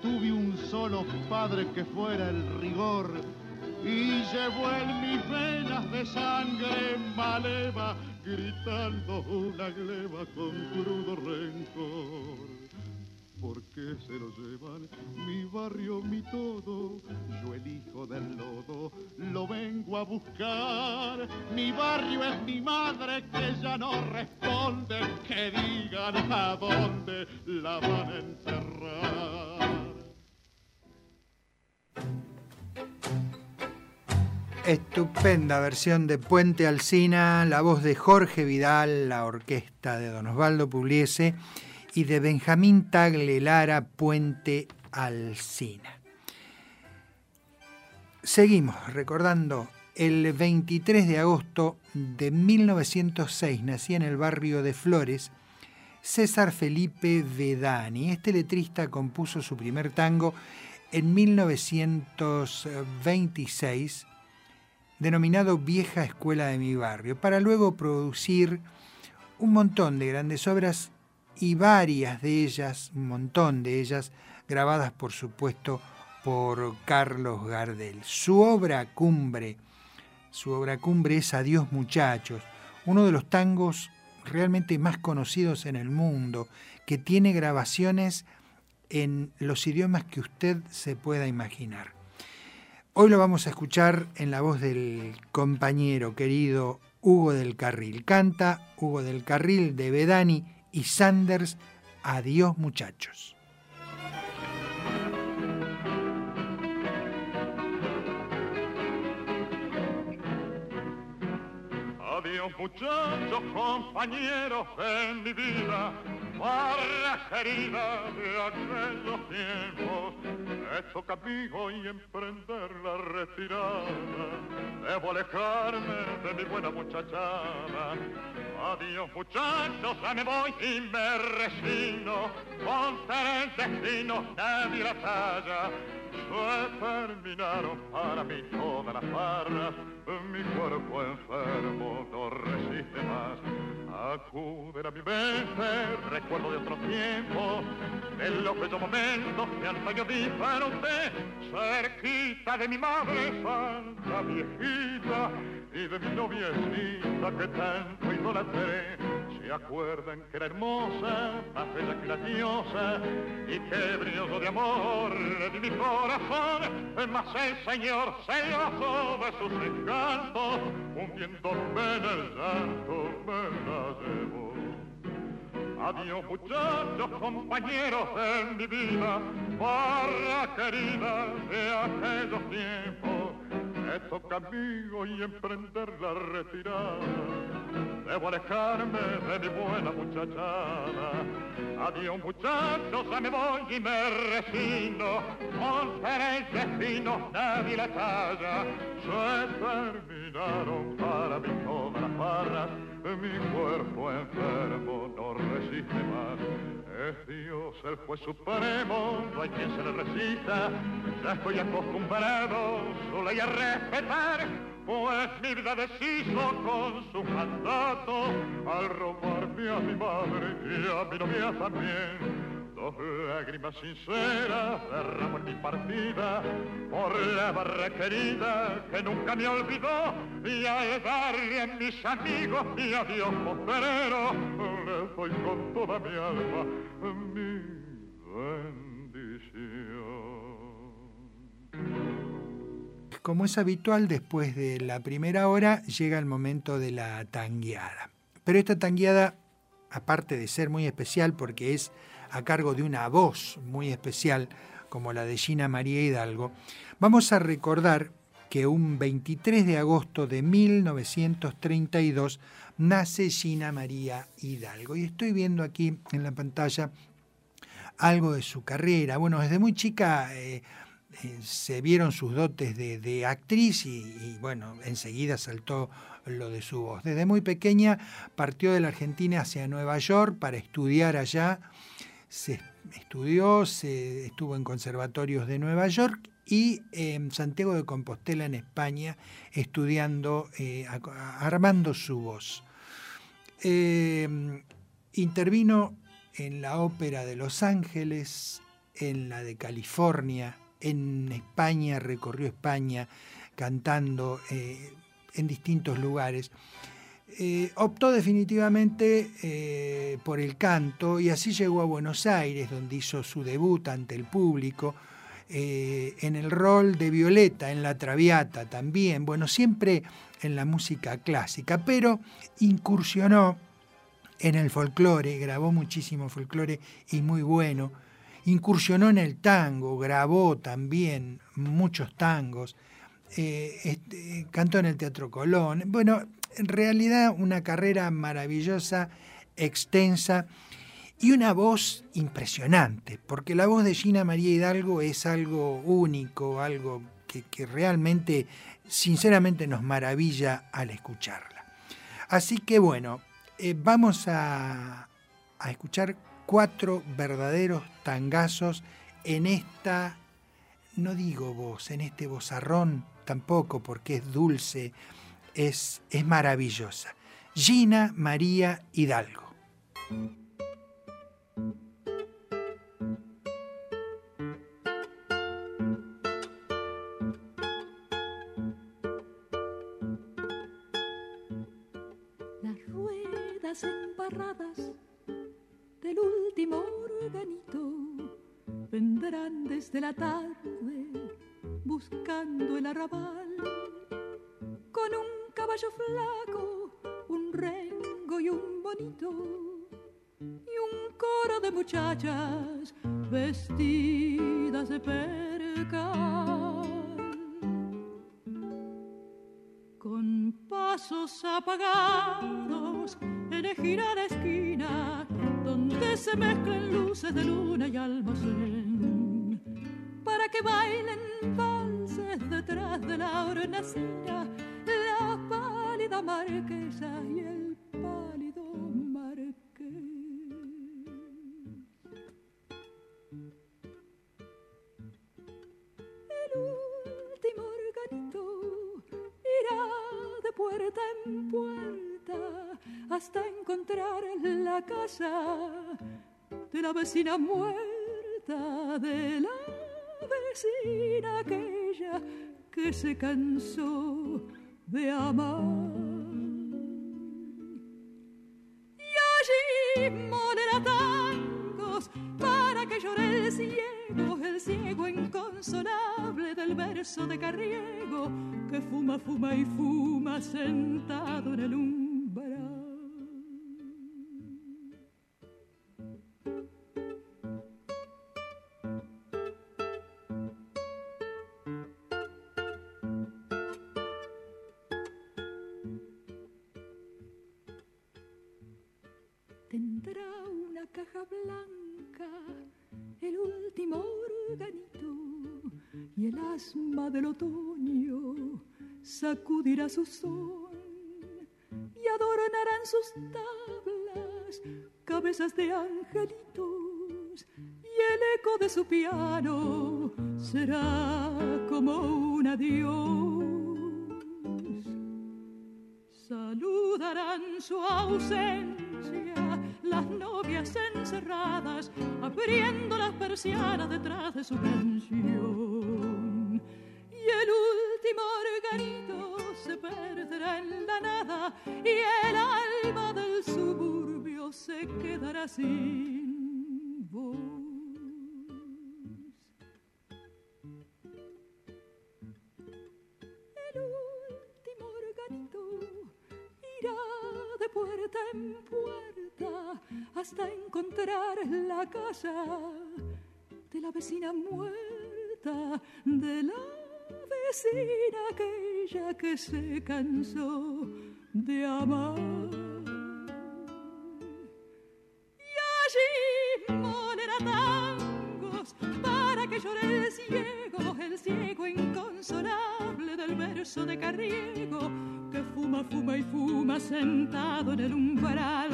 Tuve un solo padre que fuera el rigor y llevó en mis venas de sangre maleva, gritando una gleba con crudo rencor. ¿Por qué se lo llevan? Mi barrio, mi todo, yo el hijo del lodo, lo vengo a buscar. Mi barrio es mi madre que ya no responde, que digan a dónde la van a. Estupenda versión de Puente Alsina, la voz de Jorge Vidal, la orquesta de Don Osvaldo Pugliese y de Benjamín Tagle Lara Puente Alsina. Seguimos recordando el 23 de agosto de 1906 nacía en el barrio de Flores César Felipe Vedani. Este letrista compuso su primer tango en 1926 denominado Vieja Escuela de mi Barrio, para luego producir un montón de grandes obras y varias de ellas, un montón de ellas, grabadas por supuesto por Carlos Gardel. Su obra cumbre, su obra cumbre es Adiós muchachos, uno de los tangos realmente más conocidos en el mundo, que tiene grabaciones en los idiomas que usted se pueda imaginar. Hoy lo vamos a escuchar en la voz del compañero querido Hugo del Carril. Canta Hugo del Carril de Bedani y Sanders. Adiós muchachos. Muchachos, compañeros en mi vida, barra querida de aquellos tiempos. Esto camino y emprender la retirada. Debo alejarme de mi buena muchachada. Adiós muchachos, ya me voy y me resigno. Contra el destino, nadie la talla. Se terminaron para mí todas las barras, mi cuerpo enfermo no resiste más. Acuden a mi mente, recuerdo de otro tiempo, de los bellos momentos que antaño disfruté, cerquita de mi madre santa viejita y de mi noviecita que tanto idolatré. Se acuerdan que era hermosa, más bella que la diosa, y que brilloso de amor di mi corazón, más el Señor celoso de sus encantos, hundiéndome en el llanto me la llevó. Adiós muchachos, compañeros en mi vida, barra querida de aquellos tiempos. Me toca y emprender la retirada. Debo alejarme de mi buena muchachada. Adiós muchachos, ya me voy y me resigno. Montaré el destino, nadie la talla. Se terminaron para mí todas las barras. Mi cuerpo enfermo no resiste más. Es Dios el juez supremo, no hay quien se le resista. Ya estoy acostumbrado su ley a respetar, pues mi vida deshizo con su mandato al robarme a mi madre y a mi novia también. Dos lágrimas sinceras derramo en mi partida por la barra querida que nunca me olvidó y al darle a mis amigos mi adiós postrero doy con toda mi alma mi bendición. Como es habitual, después de la primera hora llega el momento de la tangueada. Pero esta tangueada, aparte de ser muy especial porque es a cargo de una voz muy especial como la de Gina María Hidalgo, vamos a recordar que un 23 de agosto de 1932 nace Gina María Hidalgo. Y estoy viendo aquí en la pantalla algo de su carrera. Bueno, desde muy chica eh, eh, se vieron sus dotes de, actriz y, y, bueno, enseguida saltó lo de su voz. Desde muy pequeña partió de la Argentina hacia Nueva York para estudiar allá. Se estudió, se estuvo en conservatorios de Nueva York y en Santiago de Compostela, en España, estudiando, eh, armando su voz. Eh, intervino en la ópera de Los Ángeles, en la de California, en España, recorrió España cantando eh, en distintos lugares. Eh, optó definitivamente eh, por el canto y así llegó a Buenos Aires, donde hizo su debut ante el público, en el rol de Violeta, en La Traviata también, bueno, siempre en la música clásica, pero incursionó en el folclore, grabó muchísimo folclore y muy bueno, incursionó en el tango, grabó también muchos tangos, este, cantó en el Teatro Colón, bueno, en realidad una carrera maravillosa, extensa y una voz impresionante, porque la voz de Gina María Hidalgo es algo único, algo que realmente, sinceramente, nos maravilla al escucharla. Así que bueno, eh, vamos a, a escuchar cuatro verdaderos tangazos en esta, no digo voz, en este vozarrón tampoco, porque es dulce, es, es maravillosa. Gina María Hidalgo. Del último organito vendrán desde la tarde buscando el arrabal con un caballo flaco, un rengo y un bonito y un coro de muchachas vestidas de percal. Con pasos apagados elegirá la esquina donde se mezclan luces de luna y almacén para que bailen valses detrás de la hornacina la pálida marquesa y el pálido marqués. El último organito irá de puerta en puerta hasta encontrar la casa de la vecina muerta, de la vecina aquella que se cansó de amar. Y allí molerá tangos para que llore el ciego, el ciego inconsolable del verso de Carriego, que fuma, fuma y fuma sentado en el umbral. Sacudirá su son y adornarán sus tablas cabezas de angelitos y el eco de su piano será como un adiós. Saludarán su ausencia las novias encerradas, abriendo las persianas detrás de su pensión. Y el último se perderá en la nada y el alma del suburbio se quedará sin voz. El último organito irá de puerta en puerta hasta encontrar la casa de la vecina muerta, de la vecina aquella que se cansó de amar. Y allí molerá tangos para que llore el ciego, el ciego inconsolable del verso de Carriego, que fuma, fuma y fuma sentado en el umbral.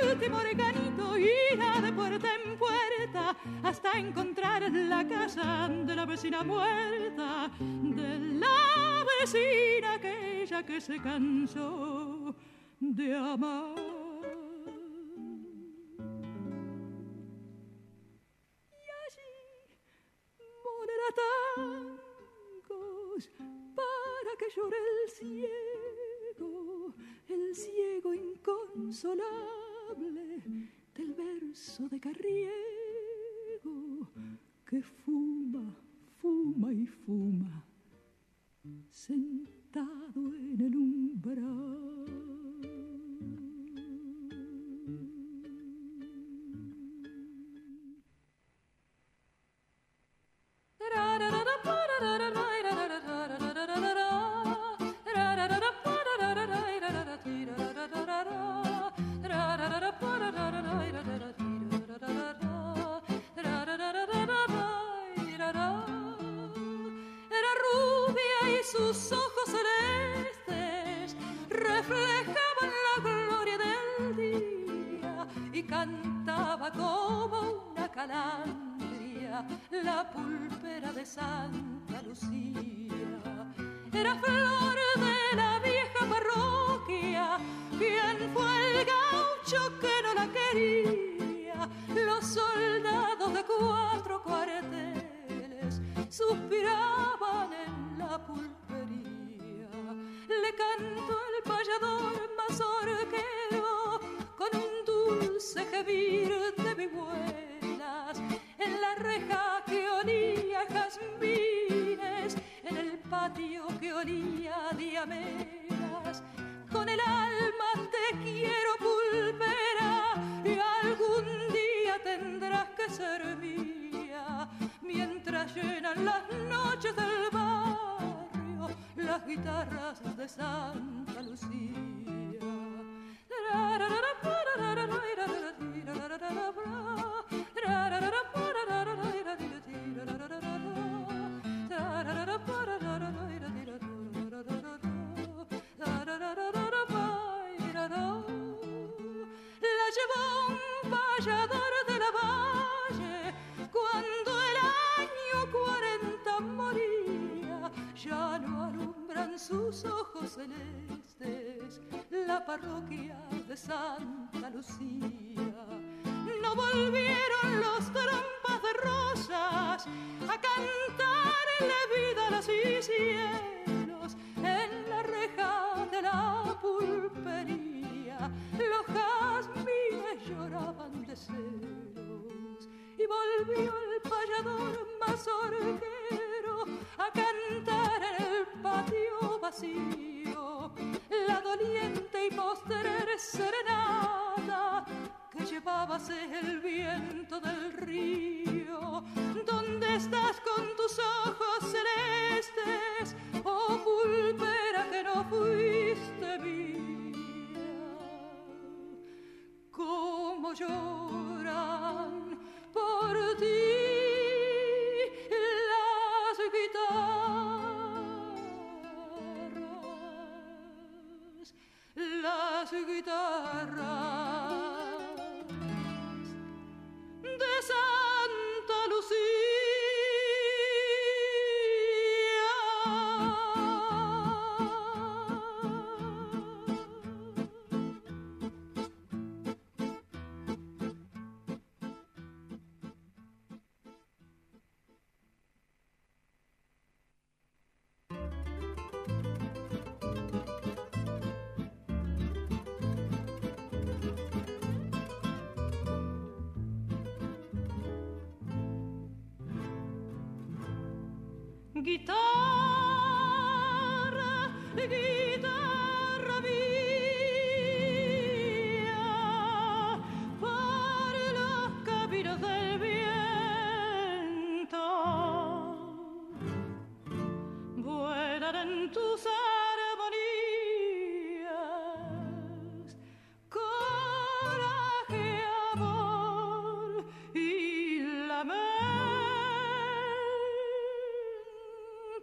Último organito irá de puerta en puerta hasta encontrar la casa de la vecina muerta, de la vecina aquella que se cansó de amar. Tangos para que llore el ciego, el ciego inconsolable del verso de Carriego que fuma, fuma y fuma sentado en el umbral. Sus ojos celestes reflejaban la gloria del día y cantaba como una calandria la pulpera de Santa Lucía. Era flor de la vieja parroquia, quien fue el gaucho que no la quería, los soldados de cuatro cuarteles suspiraban en la pulpería. Le cantó el payador mazorquero con un dulce gemir de vihuelas en la reja que olía jazmines, en el patio que olía a diameras. Con el alma te quiero pulvera y algún día tendrás que ser mía mientras llenan las noches del barrio las guitarras de Santa Lucía. La llevó un Ya no alumbran sus ojos celestes la parroquia de Santa Lucía. No volvieron los trompas de rosas a cantarle vida a los cielos en la reja de la pulpería. Los jazmines lloraban de celos y volvió el payador mazorquero a cantar en el patio vacío la doliente y postrer serenata que llevábase el viento del río. ¿Dónde estás con tus ojos celestes, oh pulpera que no fuiste mía? ¿Cómo lloran por ti guitarras? Las guitarras de Santa Guitarra,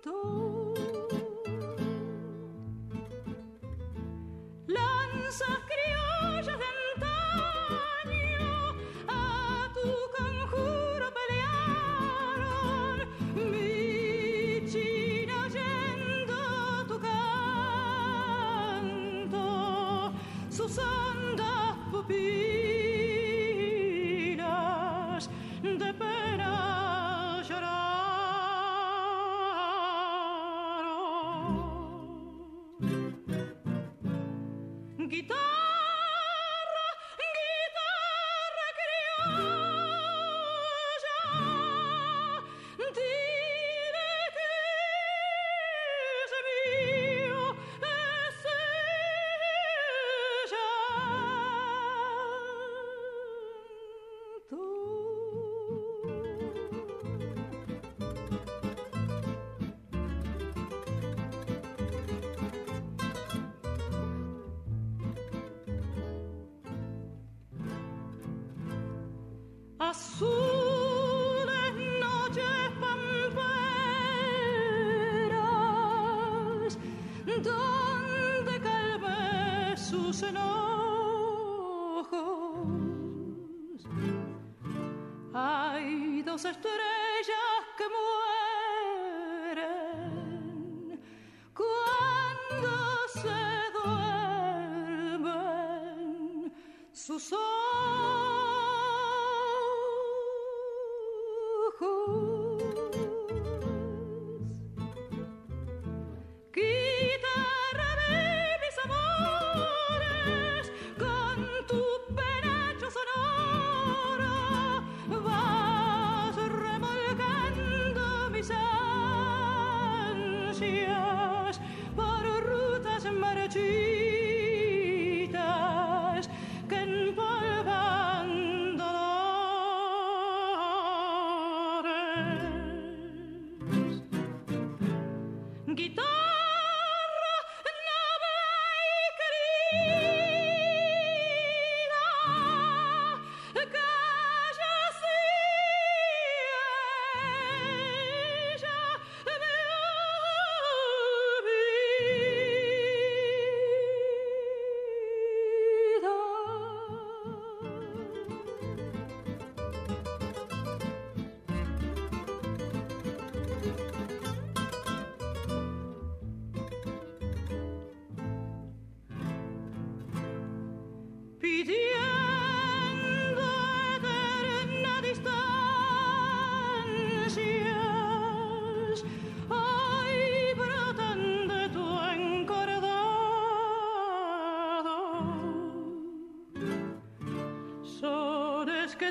tôt. Lanza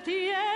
divertiré.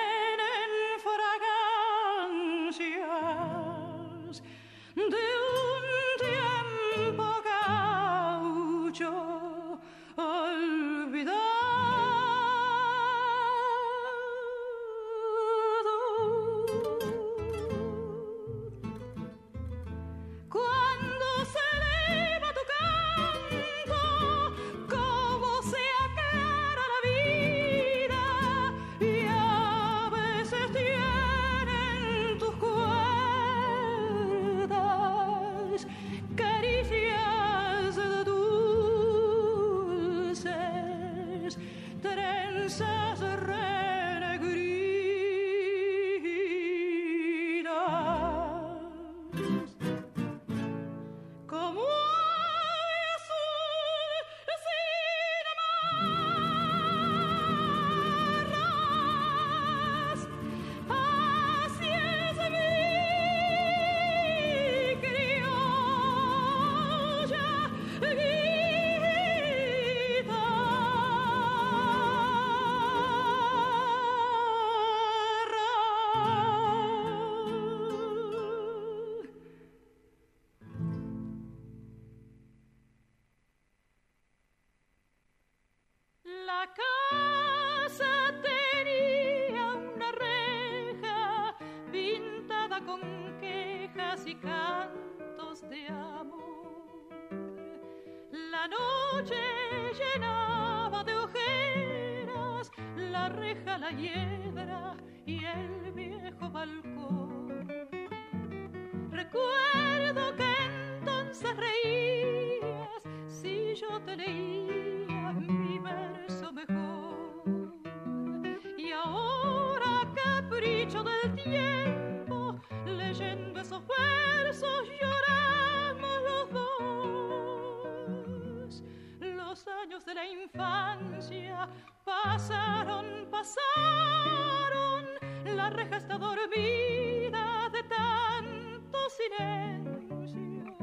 de la infancia pasaron, pasaron, la reja está dormida de tanto silencio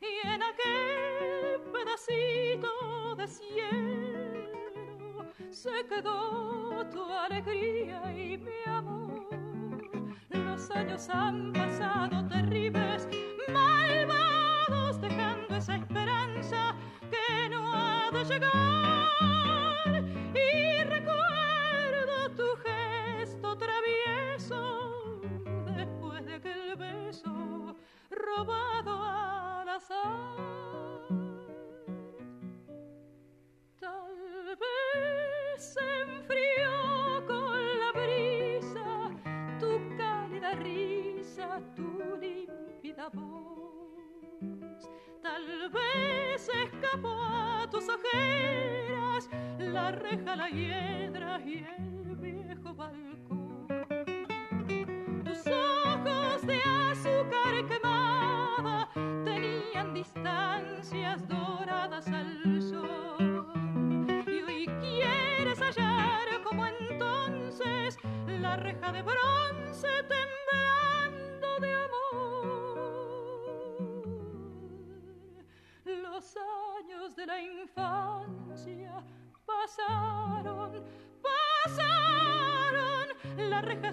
y en aquel pedacito de cielo se quedó reja, la hiedra y el viejo balcón. Tus ojos de azúcar quemada tenían distancias doradas al sol. Y hoy quieres hallar como entonces la reja de bronce temblando de amor. Los años de la infancia pasaron, pasaron, la reja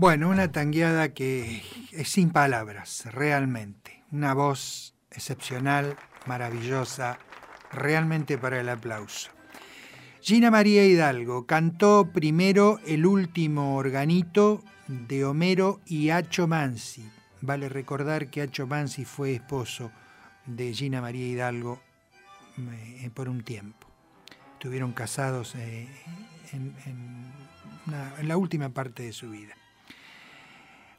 Bueno, una tangueada que es sin palabras, realmente. Una voz excepcional, maravillosa, realmente para el aplauso. Gina María Hidalgo cantó primero el último organito de Homero y Acho Mansi. Vale recordar que Acho Mansi fue esposo de Gina María Hidalgo eh, por un tiempo. Estuvieron casados eh, en, la última parte de su vida.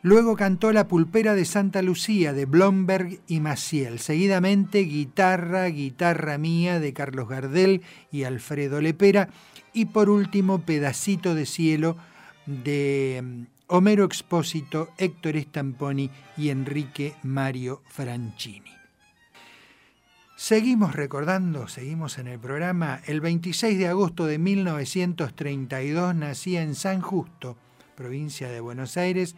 Luego cantó La pulpera de Santa Lucía de Blomberg y Maciel. Seguidamente Guitarra, Guitarra mía de Carlos Gardel y Alfredo Lepera. Y por último Pedacito de cielo de mm, Homero Expósito, Héctor Stamponi y Enrique Mario Franchini. Seguimos recordando, seguimos en el programa. El 26 de agosto de 1932 nacía en San Justo, provincia de Buenos Aires,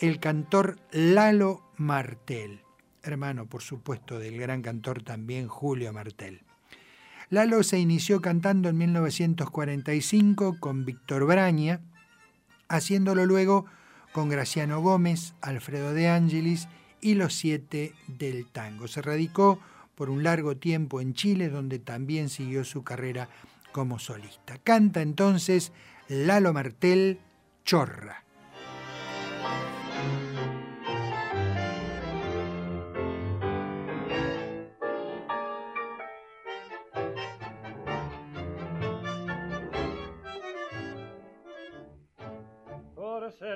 el cantor Lalo Martel, hermano por supuesto del gran cantor también Julio Martel. Lalo se inició cantando en 1945 con Víctor Braña, haciéndolo luego con Graciano Gómez, Alfredo de Angelis y los siete del tango. Se radicó por un largo tiempo en Chile, donde también siguió su carrera como solista. Canta entonces Lalo Martel Chorra.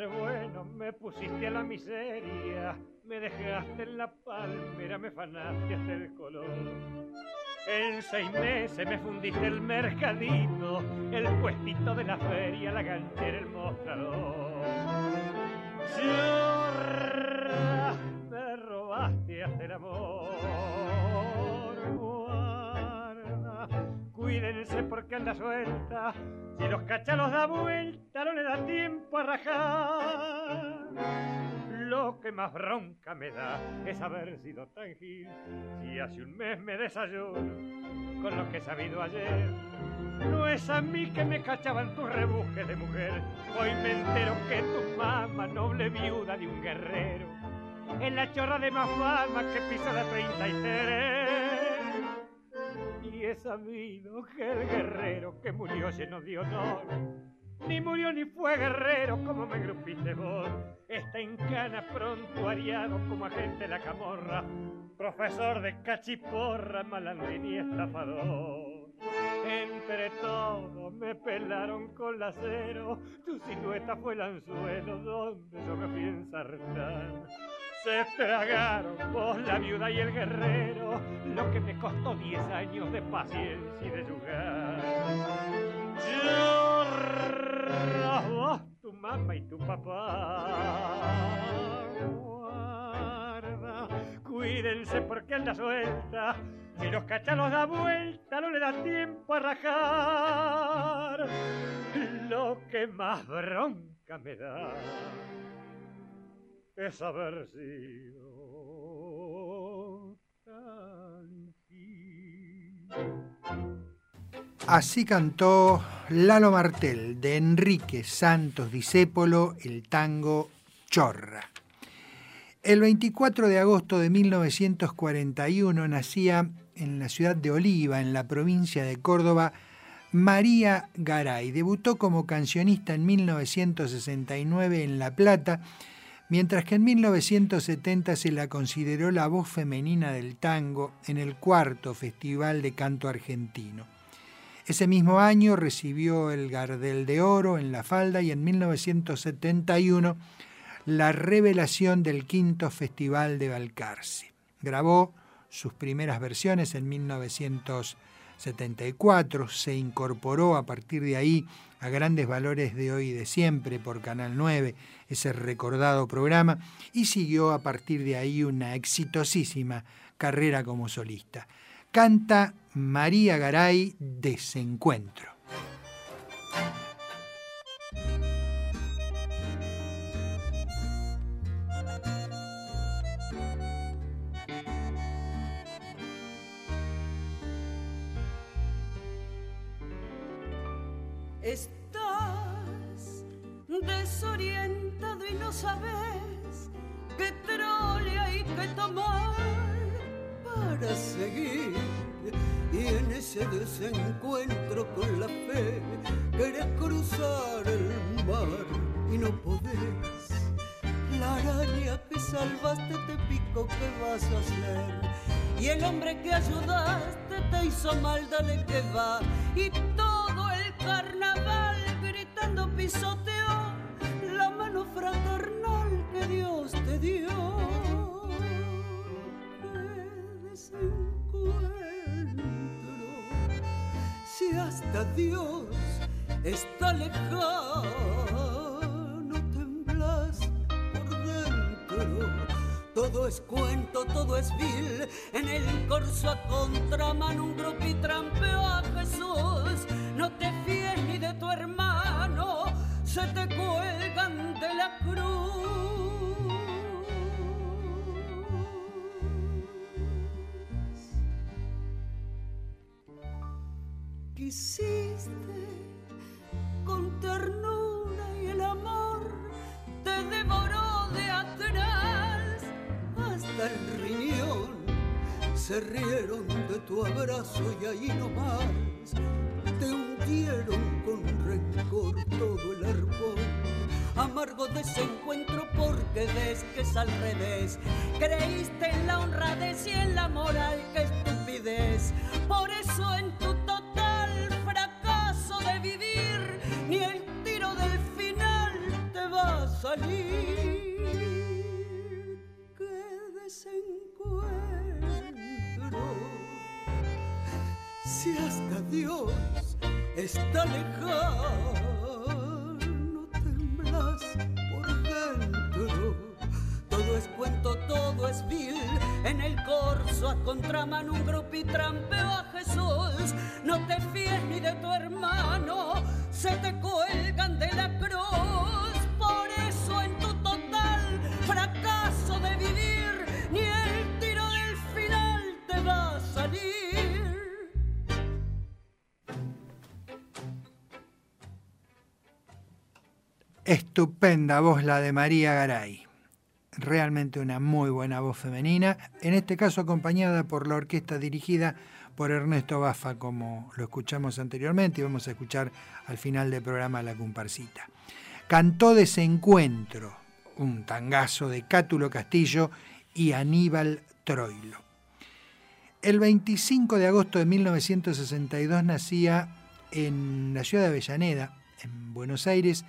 Bueno me pusiste a la miseria, me dejaste en la palmera, me fanaste hasta el color. En seis meses me fundiste el mercadito, el puestito de la feria, la ganchera, el mostrador. Chorra, me robaste hasta el amor. Cuídense porque anda suelta. Si los cachalos da vuelta, no le da tiempo a rajar. Lo que más bronca me da es haber sido tan gil. Si hace un mes me desayuno con lo que he sabido ayer. No es a mí que me cachaban tus rebujes de mujer. Hoy me entero que tu mamá, noble viuda de un guerrero, es la chorra de más fama que pisa la 33. Y he sabido que el guerrero que murió lleno de honor, ni murió ni fue guerrero como me grupiste vos, está en cana prontuariado como agente de la camorra, profesor de cachiporra, malandrín y estafador. Entre todos me pelaron con la acero, tu silueta fue el anzuelo donde yo me fui ensartar. Se tragaron vos, la viuda y el guerrero, lo que me costó diez años de paciencia y de yugar. Chorra, vos, tu mamá y tu papá. Guarda, cuídense porque anda suelta. Si los cachalos da vuelta, no le da tiempo a rajar. Lo que más bronca me da es haber sido tan. Así cantó Lalo Martel de Enrique Santos Discépolo el tango Chorra. El 24 de agosto de 1941 nacía en la ciudad de Oliva, en la provincia de Córdoba, María Garay. Debutó como cancionista en 1969 en La Plata, mientras que en 1970 se la consideró la voz femenina del tango en el cuarto Festival de Canto Argentino. Ese mismo año recibió el Gardel de Oro en la falda y en 1971 la revelación del quinto Festival de Balcarce. Grabó sus primeras versiones en 1974, se incorporó a partir de ahí a Grandes Valores de Hoy y de Siempre por Canal 9, ese recordado programa, y siguió a partir de ahí una exitosísima carrera como solista. Canta María Garay Desencuentro. Estás desorientado y no sabes qué trole hay que tomar para seguir. Y en ese desencuentro con la fe querés cruzar el mar y no podés. La araña que salvaste te picó, ¿qué vas a hacer? Y el hombre que ayudaste te hizo mal, dale que va. Y todo carnaval gritando pisoteó la mano fraternal que Dios te dio. Qué desencuentro, si hasta Dios está lejano, temblas por dentro. Todo es cuento, todo es vil. En el corso a contramano un grupo y trampeó a Jesús. No te fíes ni de tu hermano, se te cuelgan de la cruz. Quisiste con ternura hasta riñón. Se rieron de tu abrazo y ahí nomás te hundieron con rencor todo el árbol. Amargo desencuentro porque ves que es al revés. Creíste en la honradez y en la moral, que estupidez. Por eso en tu total fracaso de vivir, ni el tiro del final te va a salir. Dios está lejano, temblas por dentro. Todo es cuento, todo es vil. En el corso a contramano un trampeo a Jesús. No te fíes ni de tu hermano, se te cuelgan de la cruz. Estupenda voz la de María Garay. Realmente una muy buena voz femenina, en este caso acompañada por la orquesta dirigida por Ernesto Bafa, como lo escuchamos anteriormente y vamos a escuchar al final del programa La Comparsita. Cantó Desencuentro, un tangazo de Cátulo Castillo y Aníbal Troilo. El 25 de agosto de 1962 nacía en la ciudad de Avellaneda, en Buenos Aires,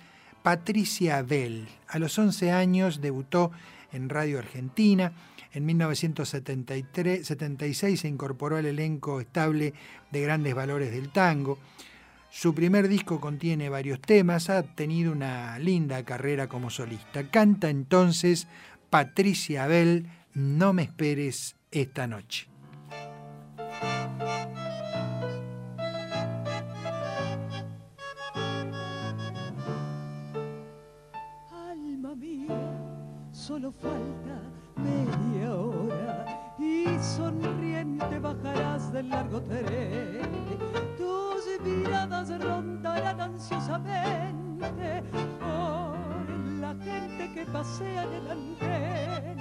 Patricia Bell. A los 11 años debutó en Radio Argentina. En 1976 se incorporó al elenco estable de Grandes Valores del Tango. Su primer disco contiene varios temas, ha tenido una linda carrera como solista. Canta entonces Patricia Bell, No me esperes esta noche. Solo falta media hora y sonriente bajarás del largo tren. Tus miradas rondarán ansiosamente por la gente que pasea en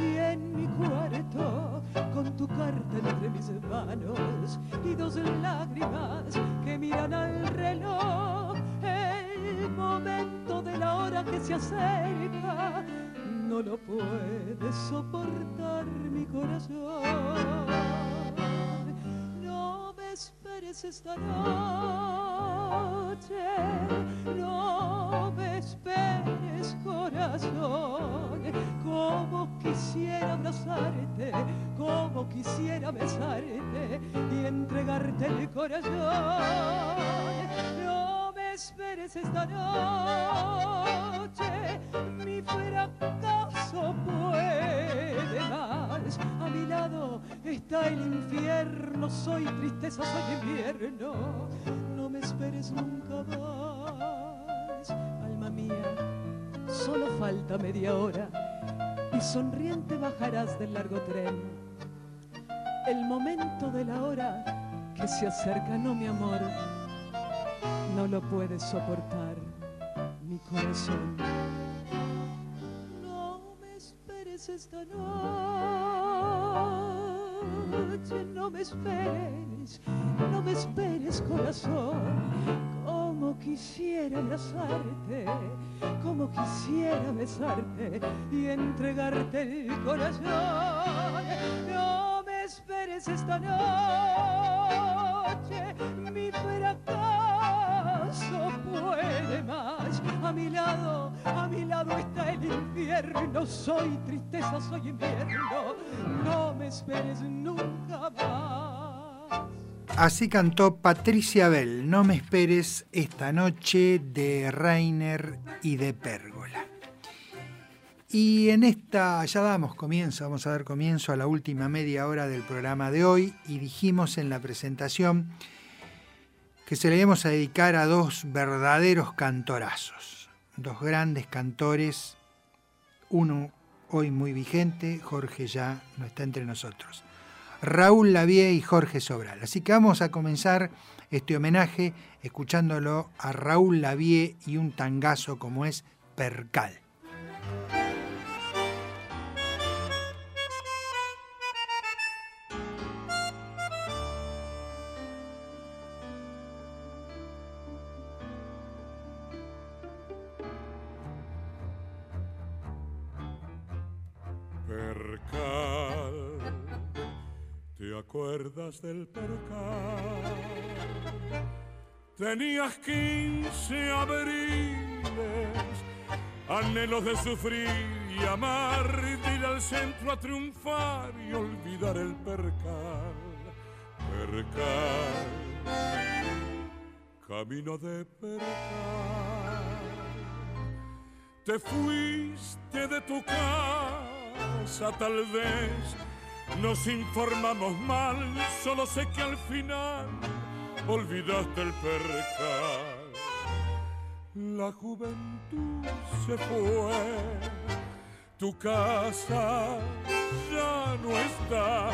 y en mi cuarto con tu carta entre mis manos y dos lágrimas que miran al reloj el momento de la hora que se acerca no lo puede soportar mi corazón. No me esperes esta noche, no me esperes corazón, como quisiera abrazarte, como quisiera besarte y entregarte el corazón. Esperes esta noche, mi fracaso puede más. A mi lado está el infierno, soy tristeza, soy invierno. No me esperes nunca más, alma mía. Solo falta media hora y sonriente bajarás del largo tren. El momento de la hora que se acerca, no mi amor. No lo puede soportar mi corazón. No me esperes esta noche, no me esperes, no me esperes corazón como quisiera abrazarte, como quisiera besarte y entregarte el corazón. No me esperes esta noche, mi fracaso Soy tristeza, soy. No me esperes nunca más. Así cantó Patricia Bell, No me esperes esta noche de Rainer y de Pérgola. Y en esta ya damos comienzo, vamos a dar comienzo a la última media hora del programa de hoy y dijimos en la presentación que se le íbamos a dedicar a dos verdaderos cantorazos, dos grandes cantores, uno hoy muy vigente, Jorge ya no está entre nosotros. Raúl Lavie y Jorge Sobral. Así que vamos a comenzar este homenaje escuchándolo a Raúl Lavie y un tangazo como es Percal. Del percal. Tenías quince abriles, anhelos de sufrir y amar, de ir al centro a triunfar y olvidar el percal. Percal, camino de percal. Te fuiste de tu casa tal vez nos informamos mal, solo sé que al final olvidaste el percal. La juventud se fue, tu casa ya no está,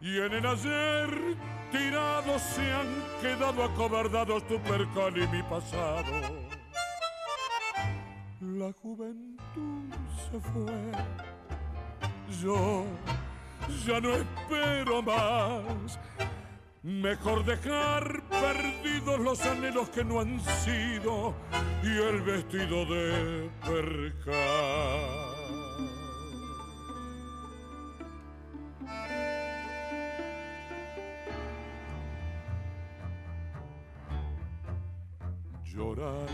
y en el ayer tirados se han quedado acobardados tu percal y mi pasado. La juventud se fue, yo ya no espero más. Mejor dejar perdidos los anhelos que no han sido y el vestido de percal. Llorar,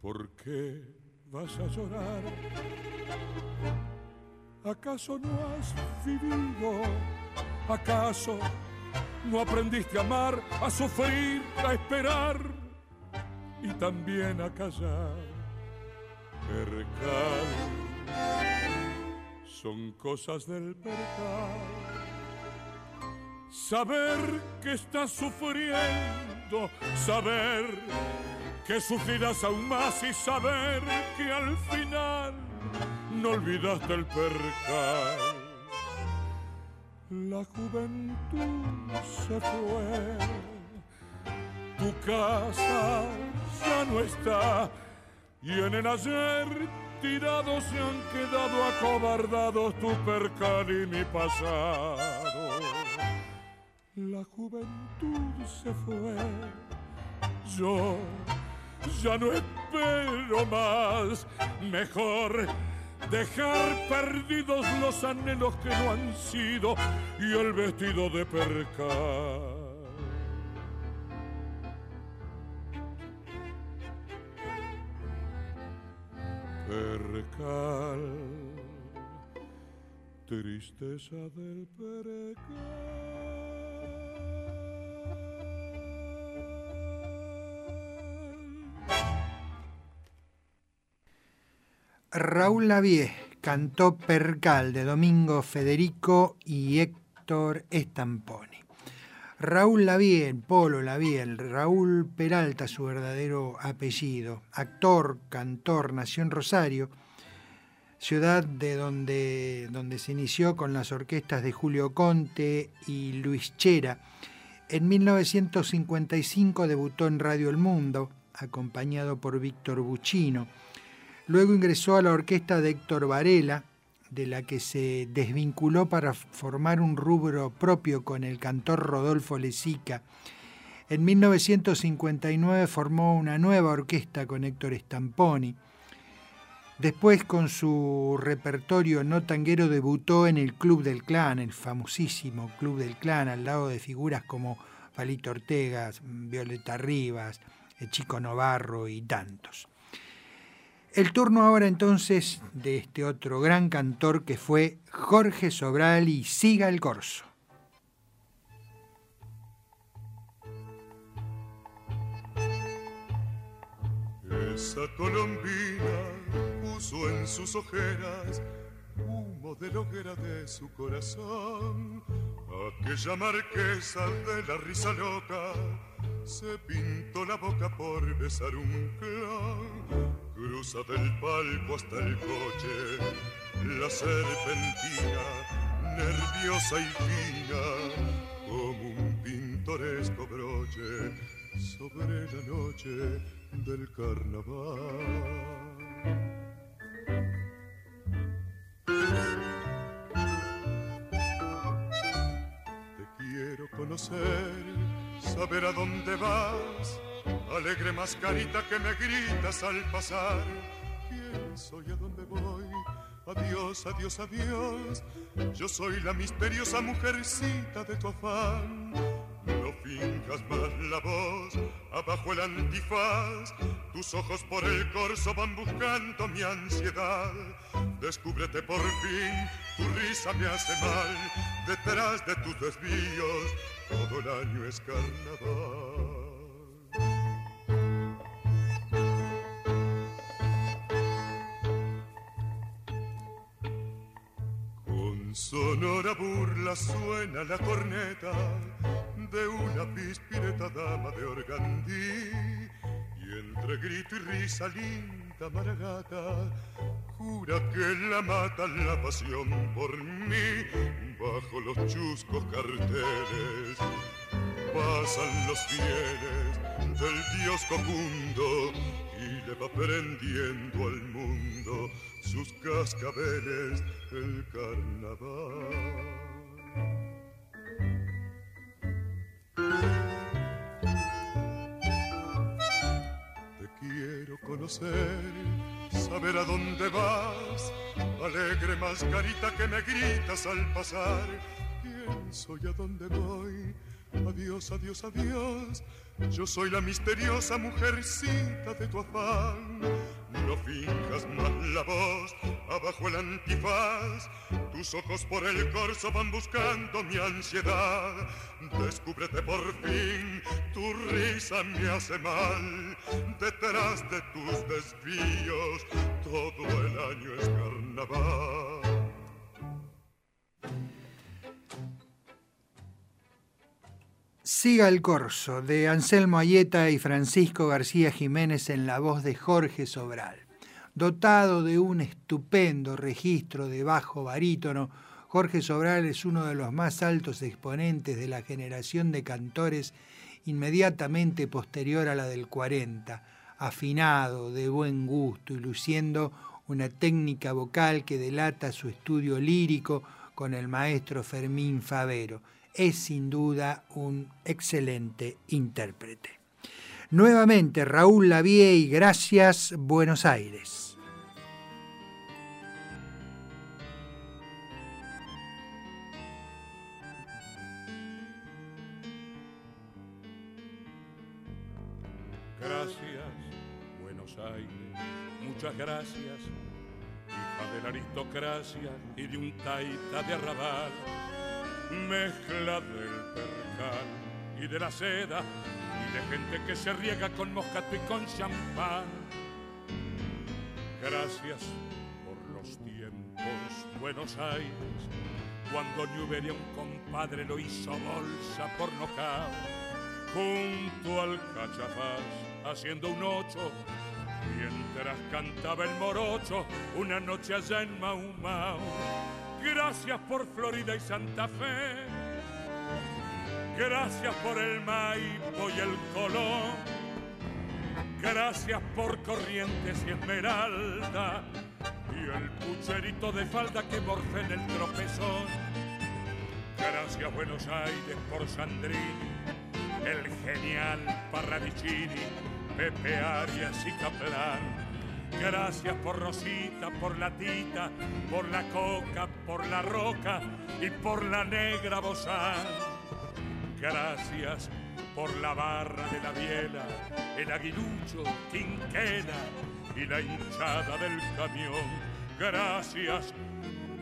¿por qué vas a llorar? ¿Acaso no has vivido? ¿Acaso no aprendiste a amar, a sufrir, a esperar y también a callar? Percal, son cosas del percal. Saber que estás sufriendo, saber que sufrirás aún más y saber que al final no olvidaste el percal. La juventud se fue, tu casa ya no está, y en el ayer tirados se han quedado acobardados tu percal y mi pasado. La juventud se fue, yo ya no espero más, mejor dejar perdidos los anhelos que no han sido y el vestido de percal. Percal, tristeza del percal. Raúl Lavie cantó Percal de Domingo Federico y Héctor Estamponi. Raúl Lavie, Polo Lavie, el Raúl Peralta, su verdadero apellido, actor, cantor, nació en Rosario, ciudad de donde, donde se inició con las orquestas de Julio Conte y Luis Chera. En 1955 debutó en Radio El Mundo, acompañado por Víctor Buccino. Luego ingresó a la orquesta de Héctor Varela, de la que se desvinculó para formar un rubro propio con el cantor Rodolfo Lezica. En 1959 formó una nueva orquesta con Héctor Stamponi. Después, con su repertorio no tanguero, debutó en el Club del Clan, el famosísimo Club del Clan, al lado de figuras como Palito Ortega, Violeta Rivas, el Chico Novarro y tantos. El turno ahora entonces de este otro gran cantor que fue Jorge Sobral y Siga el Corso. Esa colombina puso en sus ojeras humo de la hoguera de su corazón. Aquella marquesa de la risa loca se pintó la boca por besar un clan. Cruza del palco hasta el coche, la serpentina, nerviosa y fina, como un pintoresco broche sobre la noche del carnaval. conocer, saber a dónde vas, alegre mascarita que me gritas al pasar. ¿Quién soy? ¿A dónde voy? Adiós, adiós, adiós. Yo soy la misteriosa mujercita de tu afán. No finjas más la voz, abajo el antifaz. Tus ojos por el corso van buscando mi ansiedad. Descúbrete por fin, tu risa me hace mal. Detrás de tus desvíos, todo el año es carnaval. Con sonora burla suena la corneta de una pispireta dama de organdí y entre grito y risa linda maragata jura que la mata la pasión por mí. Bajo los chuscos carteles pasan los fieles del dios cocundo y le va prendiendo al mundo sus cascabeles el carnaval conocer, saber a dónde vas, alegre mascarita que me gritas al pasar. ¿Quién soy? ¿A dónde voy? Adiós, adiós, adiós. Yo soy la misteriosa mujercita de tu afán. No finjas más la voz, abajo el antifaz. Tus ojos por el corso van buscando mi ansiedad. Descúbrete por fin, tu risa me hace mal. Detrás de tus desvíos, todo el año es carnaval. Siga el corso de Anselmo Ayeta y Francisco García Jiménez en la voz de Jorge Sobral. Dotado de un estupendo registro de bajo barítono, Jorge Sobral es uno de los más altos exponentes de la generación de cantores inmediatamente posterior a la del 40, afinado, de buen gusto y luciendo una técnica vocal que delata su estudio lírico con el maestro Fermín Favero es sin duda un excelente intérprete. Nuevamente, Raúl Lavie y gracias, Buenos Aires. Gracias, Buenos Aires, muchas gracias, hija de la aristocracia y de un taita de arrabal mezcla del percal y de la seda y de gente que se riega con moscato y con champán. Gracias por los tiempos, Buenos Aires, cuando Newbery un compadre lo hizo bolsa por nocaut, junto al cachafaz, haciendo un ocho, mientras cantaba el morocho una noche allá en Mau Mau Gracias por Florida y Santa Fe. Gracias por el Maipo y el Colón. Gracias por Corrientes y Esmeralda. Y el pucherito de falda que morfe en el tropezón. Gracias Buenos Aires por Sandrini, el genial Parradicini, Pepe Arias y Caplan. Gracias por Rosita, por la Tita, por la Coca, por la Roca y por la Negra Bozán. Gracias por la barra de la biela, el aguilucho, quinquena y la hinchada del camión. Gracias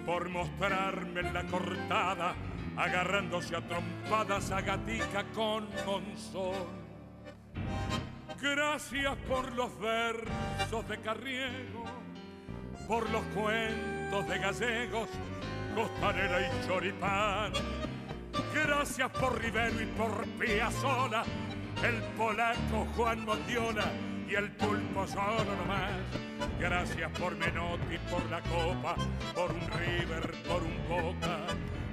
por mostrarme la cortada, agarrándose a trompadas a gatica con monzón. Gracias por los versos de Carriego, por los cuentos de gallegos, costanera y choripán Gracias por Rivero y por Piazzola, el polaco Juan Mondiola y el pulpo solo nomás. Gracias por Menotti, por la copa, por un River, por un Boca,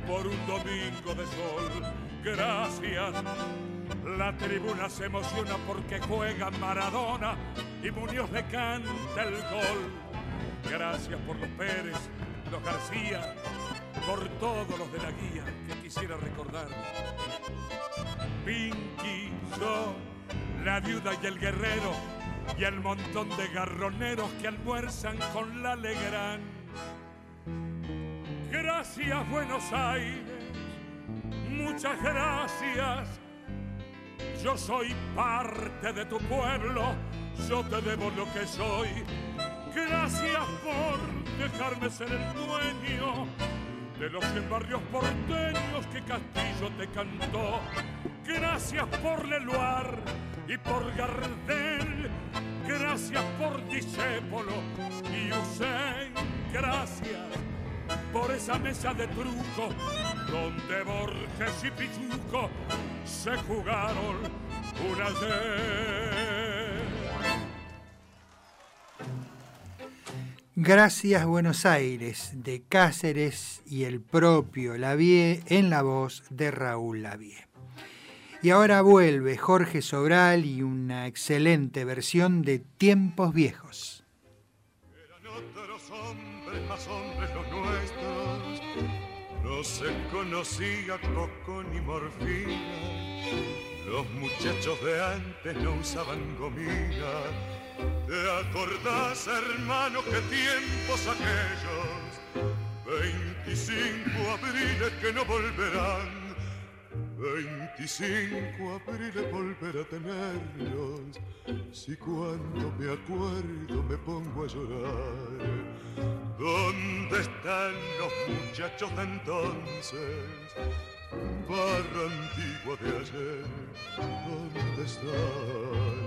por un domingo de sol. Gracias. La tribuna se emociona porque juega Maradona y Muñoz le canta el gol. Gracias por los Pérez, los García, por todos los de la guía que quisiera recordar. Pinky, yo, la viuda y el guerrero y el montón de garroneros que almuerzan con la Legrán. Gracias Buenos Aires, muchas gracias. Yo soy parte de tu pueblo, yo te debo lo que soy. Gracias por dejarme ser el dueño de los en barrios porteños que Castillo te cantó. Gracias por Leluar y por Gardel, gracias por Discépolo y Usain, gracias por esa mesa de truco donde Borges y Pichuco se jugaron una vez. Gracias Buenos Aires de Cáceres y el propio Lavie en la voz de Raúl Lavie. Y ahora vuelve Jorge Sobral y una excelente versión de Tiempos Viejos. Eran otros hombres, más hombres. No se conocía coco ni morfina. Los muchachos de antes no usaban gomina ¿Te acordás, hermano, qué tiempos aquellos? 25 abriles que no volverán. 25 abriles volver a tenerlos. Si cuando me acuerdo me pongo a llorar. ¿Dónde están los muchachos de entonces? Barra antigua de ayer, ¿dónde están?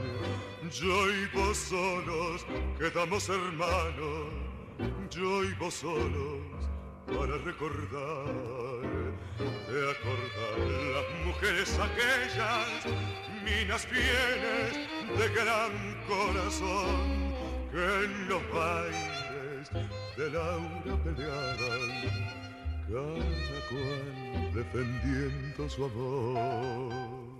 Yo y vos solos quedamos hermanos, yo y vos solos para recordar, de acordar las mujeres aquellas, minas fieles de gran corazón, que en los bailes de Laura peleaban, cada cual defendiendo su amor.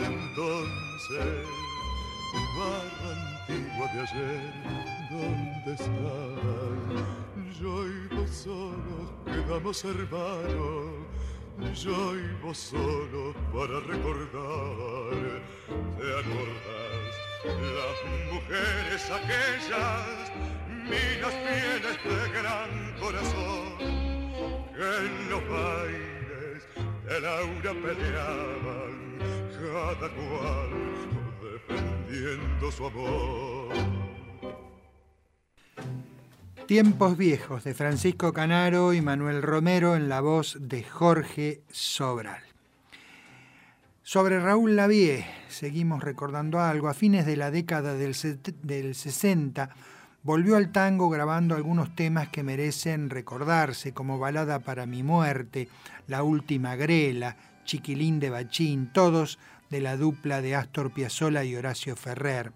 Entonces, barra antigua de ayer, ¿dónde están? Yo y vos solos quedamos hermanos, yo y vos solos para recordar, ¿te acordás? Las mujeres aquellas, minas fieles de gran corazón, que en los bailes de Laura peleaban cada cual defendiendo su amor. Tiempos viejos de Francisco Canaro y Manuel Romero en la voz de Jorge Sobral. Sobre Raúl Lavie, seguimos recordando algo. A fines de la década del, del 60 volvió al tango grabando algunos temas que merecen recordarse, como Balada para mi muerte, La última grela, Chiquilín de Bachín, todos de la dupla de Astor Piazzolla y Horacio Ferrer,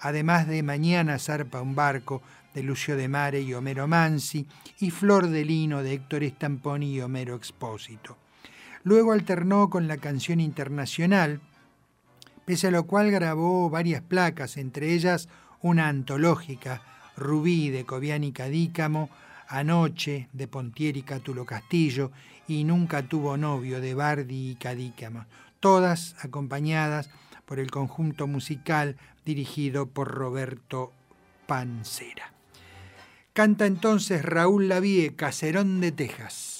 además de Mañana zarpa un barco de Lucio de Mare y Homero Mansi, y Flor de Lino de Héctor Stamponi y Homero Expósito. Luego alternó con la canción internacional, pese a lo cual grabó varias placas, entre ellas una antológica, Rubí de Coviani Cadícamo, Anoche de Pontieri Cátulo Castillo y Nunca tuvo novio de Bardi y Cadícamo, todas acompañadas por el conjunto musical dirigido por Roberto Pancera. Canta entonces Raúl Lavie, Caserón de Texas.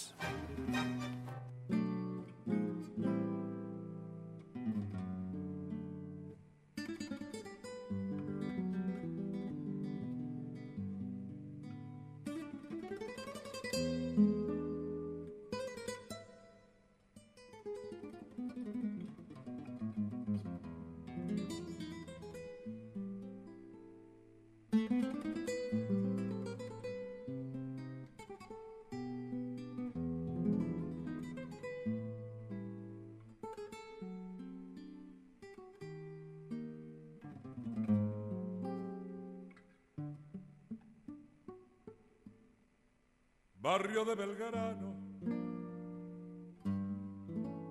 Barrio de Belgrano,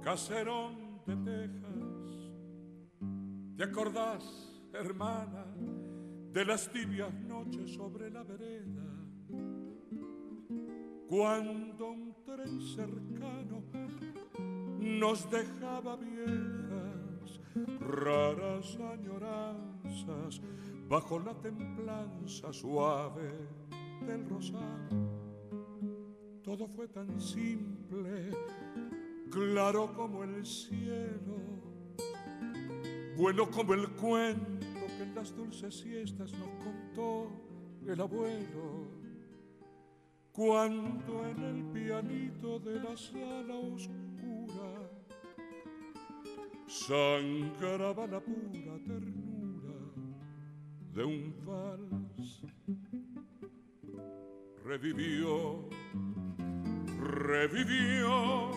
caserón de Texas. ¿Te acordás, hermana, de las tibias noches sobre la vereda? Cuando un tren cercano nos dejaba viejas, raras añoranzas bajo la templanza suave del rosal todo fue tan simple, claro como el cielo, bueno como el cuento que en las dulces siestas nos contó el abuelo. Cuando en el pianito de la sala oscura sangraba la pura ternura de un vals, revivió revivió.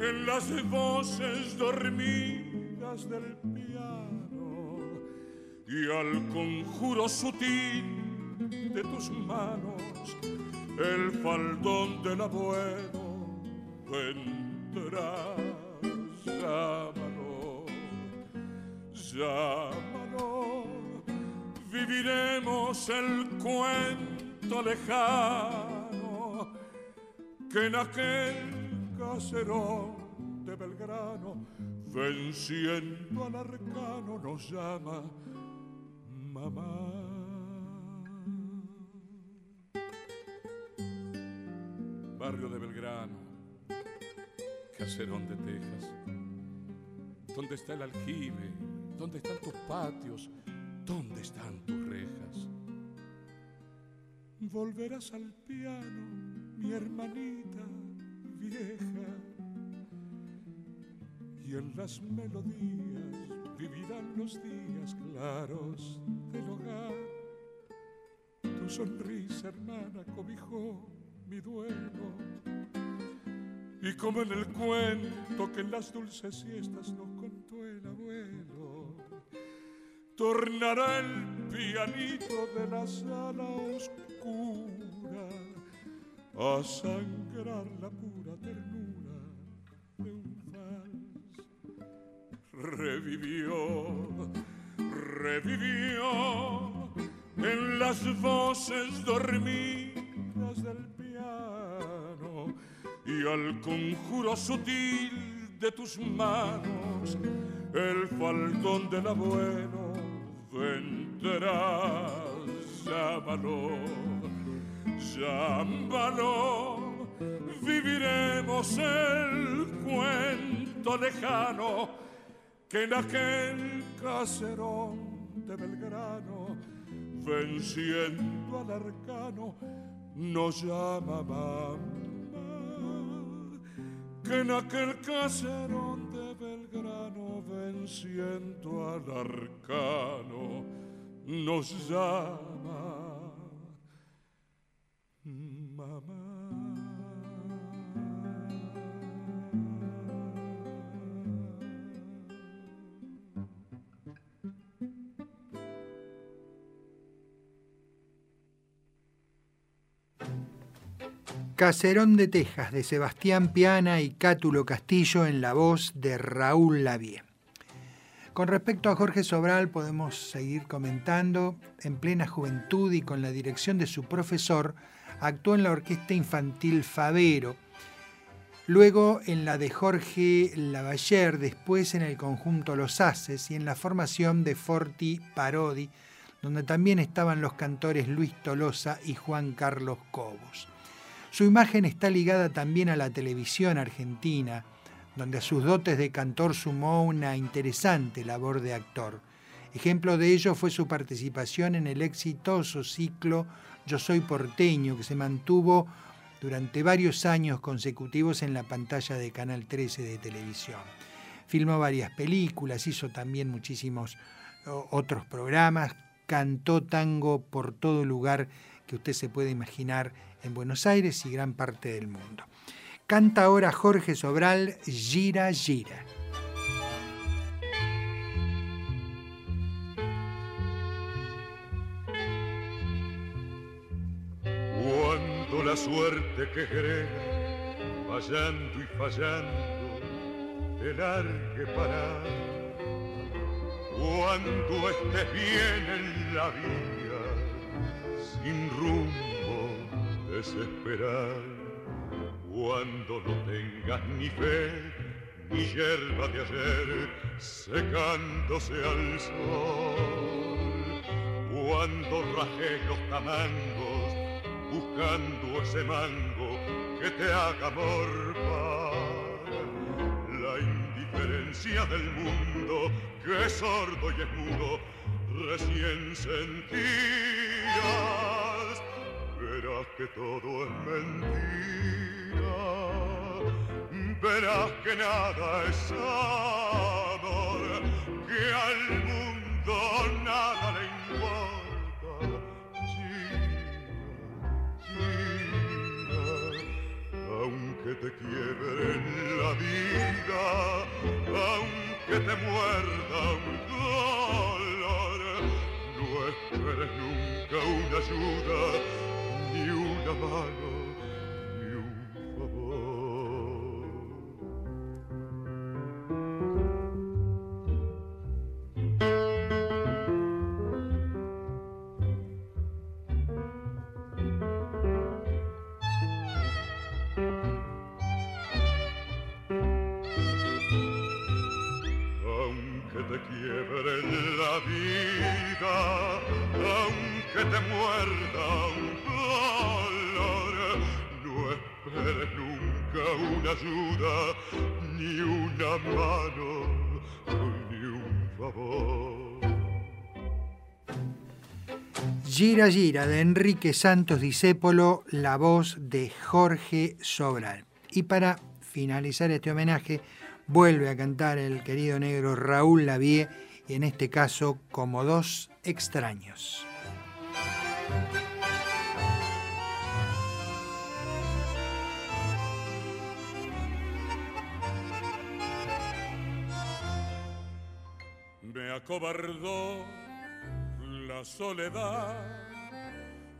En las voces dormidas del piano y al conjuro sutil de tus manos el faldón del abuelo vendrá. Llámalo, llámalo, viviremos el cuento lejano que en aquel caserón de Belgrano, venciendo al arcano, nos llama mamá. Barrio de Belgrano, caserón de Texas, ¿dónde está el aljibe? ¿Dónde están tus patios? ¿Dónde están tus rejas? Volverás al piano mi hermanita vieja. Y en las melodías vivirán los días claros del hogar. Tu sonrisa, hermana, cobijó mi duelo. Y como en el cuento que en las dulces siestas nos contó el abuelo, tornará el pianito de la sala oscura a sangrar la pura ternura de un vals. Revivió, revivió en las voces dormidas del piano y al conjuro sutil de tus manos el faldón del abuelo vendrá, llámalo llámalo, viviremos el cuento lejano que en aquel caserón de Belgrano, venciendo al arcano, nos llama. Que en aquel caserón de Belgrano, venciendo al arcano, nos llama. Caserón de Texas, de Sebastián Piana y Cátulo Castillo en la voz de Raúl Lavie. Con respecto a Jorge Sobral podemos seguir comentando, en plena juventud y con la dirección de su profesor, actuó en la Orquesta Infantil Favero, luego en la de Jorge Lavaller, después en el conjunto Los Haces y en la formación de Forti Parodi, donde también estaban los cantores Luis Tolosa y Juan Carlos Cobos. Su imagen está ligada también a la televisión argentina, donde a sus dotes de cantor sumó una interesante labor de actor. Ejemplo de ello fue su participación en el exitoso ciclo Yo Soy Porteño, que se mantuvo durante varios años consecutivos en la pantalla de Canal 13 de televisión. Filmó varias películas, hizo también muchísimos otros programas, cantó tango por todo lugar que usted se puede imaginar en Buenos Aires y gran parte del mundo. Canta ahora Jorge Sobral, Gira, gira. La suerte que grega, fallando y fallando, te largue para. Cuando estés bien en la vida, sin rumbo, desesperar cuando no tengas ni fe ni hierba de ayer secándose al sol, cuando rajes los tamangos buscando ese mango que te haga morfar, la indiferencia del mundo que es sordo y es mudo recién sentías verás que todo es mentira, verás que nada es amor, que al mundo nada le importa. Te quiebren la vida, aunque te muerda un dolor, no esperes nunca una ayuda ni una mano, Gira de Enrique Santos Discépolo, la voz de Jorge Sobral. Y para finalizar este homenaje, vuelve a cantar el querido negro Raúl Lavie, y en este caso como dos extraños. Me acobardó la soledad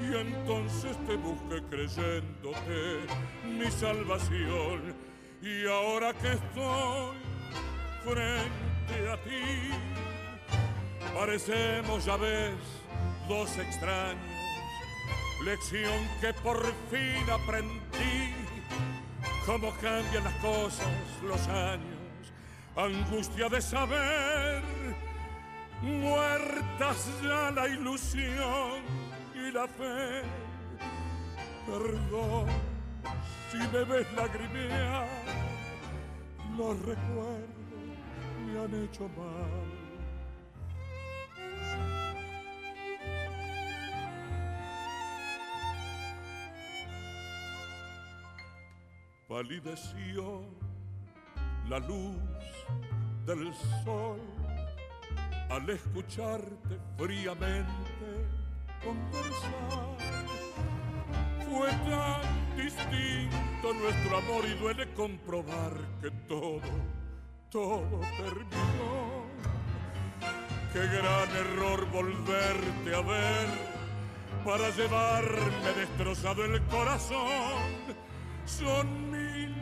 y entonces te busqué creyéndote mi salvación. Y ahora que estoy frente a ti, parecemos, ya ves, dos extraños. Lección que por fin aprendí, cómo cambian las cosas, los años, angustia de saber, muertas ya la ilusión la fe. Perdón si me ves lagrimear, los recuerdos me han hecho mal. Palideció la luz del sol al escucharte fríamente conversar. Fue tan distinto nuestro amor y duele comprobar que todo, todo terminó. Qué gran error volverte a ver para llevarme destrozado el corazón. Son mil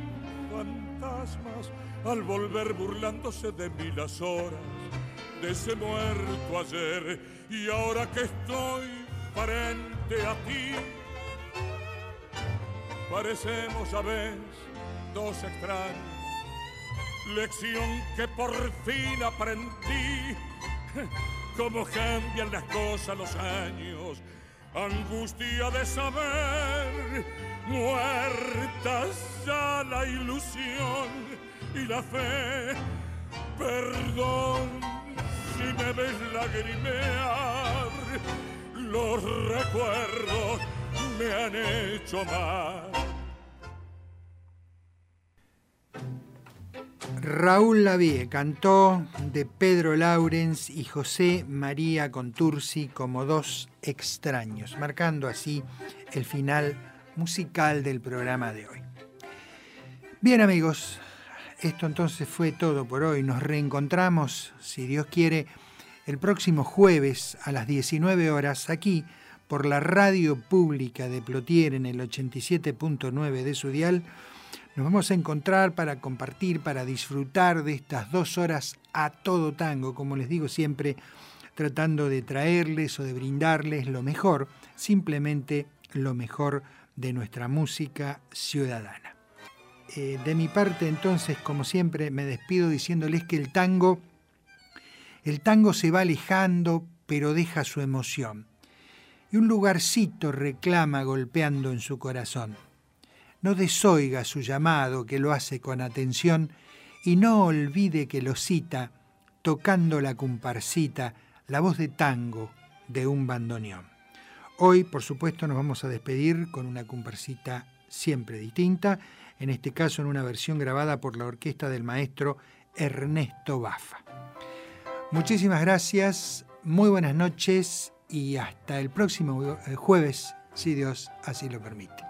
fantasmas al volver burlándose de mí las horas de ese muerto ayer y ahora que estoy frente a ti. Parecemos a veces dos extraños. Lección que por fin aprendí. *laughs* Cómo cambian las cosas los años. Angustia de saber. Muertas ya la ilusión y la fe. Perdón si me ves lagrimear, los recuerdos me han hecho mal. Raúl Lavie cantó de Pedro Laurens y José María Contursi como dos extraños, marcando así el final musical del programa de hoy. Bien amigos, esto entonces fue todo por hoy. Nos reencontramos, si Dios quiere, el próximo jueves a las 19 horas aquí por la radio pública de Plotier en el 87.9 de su dial. Nos vamos a encontrar para compartir, para disfrutar de estas dos horas a todo tango, como les digo siempre, tratando de traerles o de brindarles lo mejor, simplemente lo mejor de nuestra música ciudadana. Eh, de mi parte, entonces, como siempre, me despido diciéndoles que el tango, el tango se va alejando, pero deja su emoción. Y un lugarcito reclama golpeando en su corazón. No desoiga su llamado, que lo hace con atención, y no olvide que lo cita, tocando la comparsita, la voz de tango de un bandoneón. Hoy, por supuesto, nos vamos a despedir con una comparsita siempre distinta en este caso en una versión grabada por la orquesta del maestro Ernesto Bafa. Muchísimas gracias, muy buenas noches y hasta el próximo jueves, si Dios así lo permite.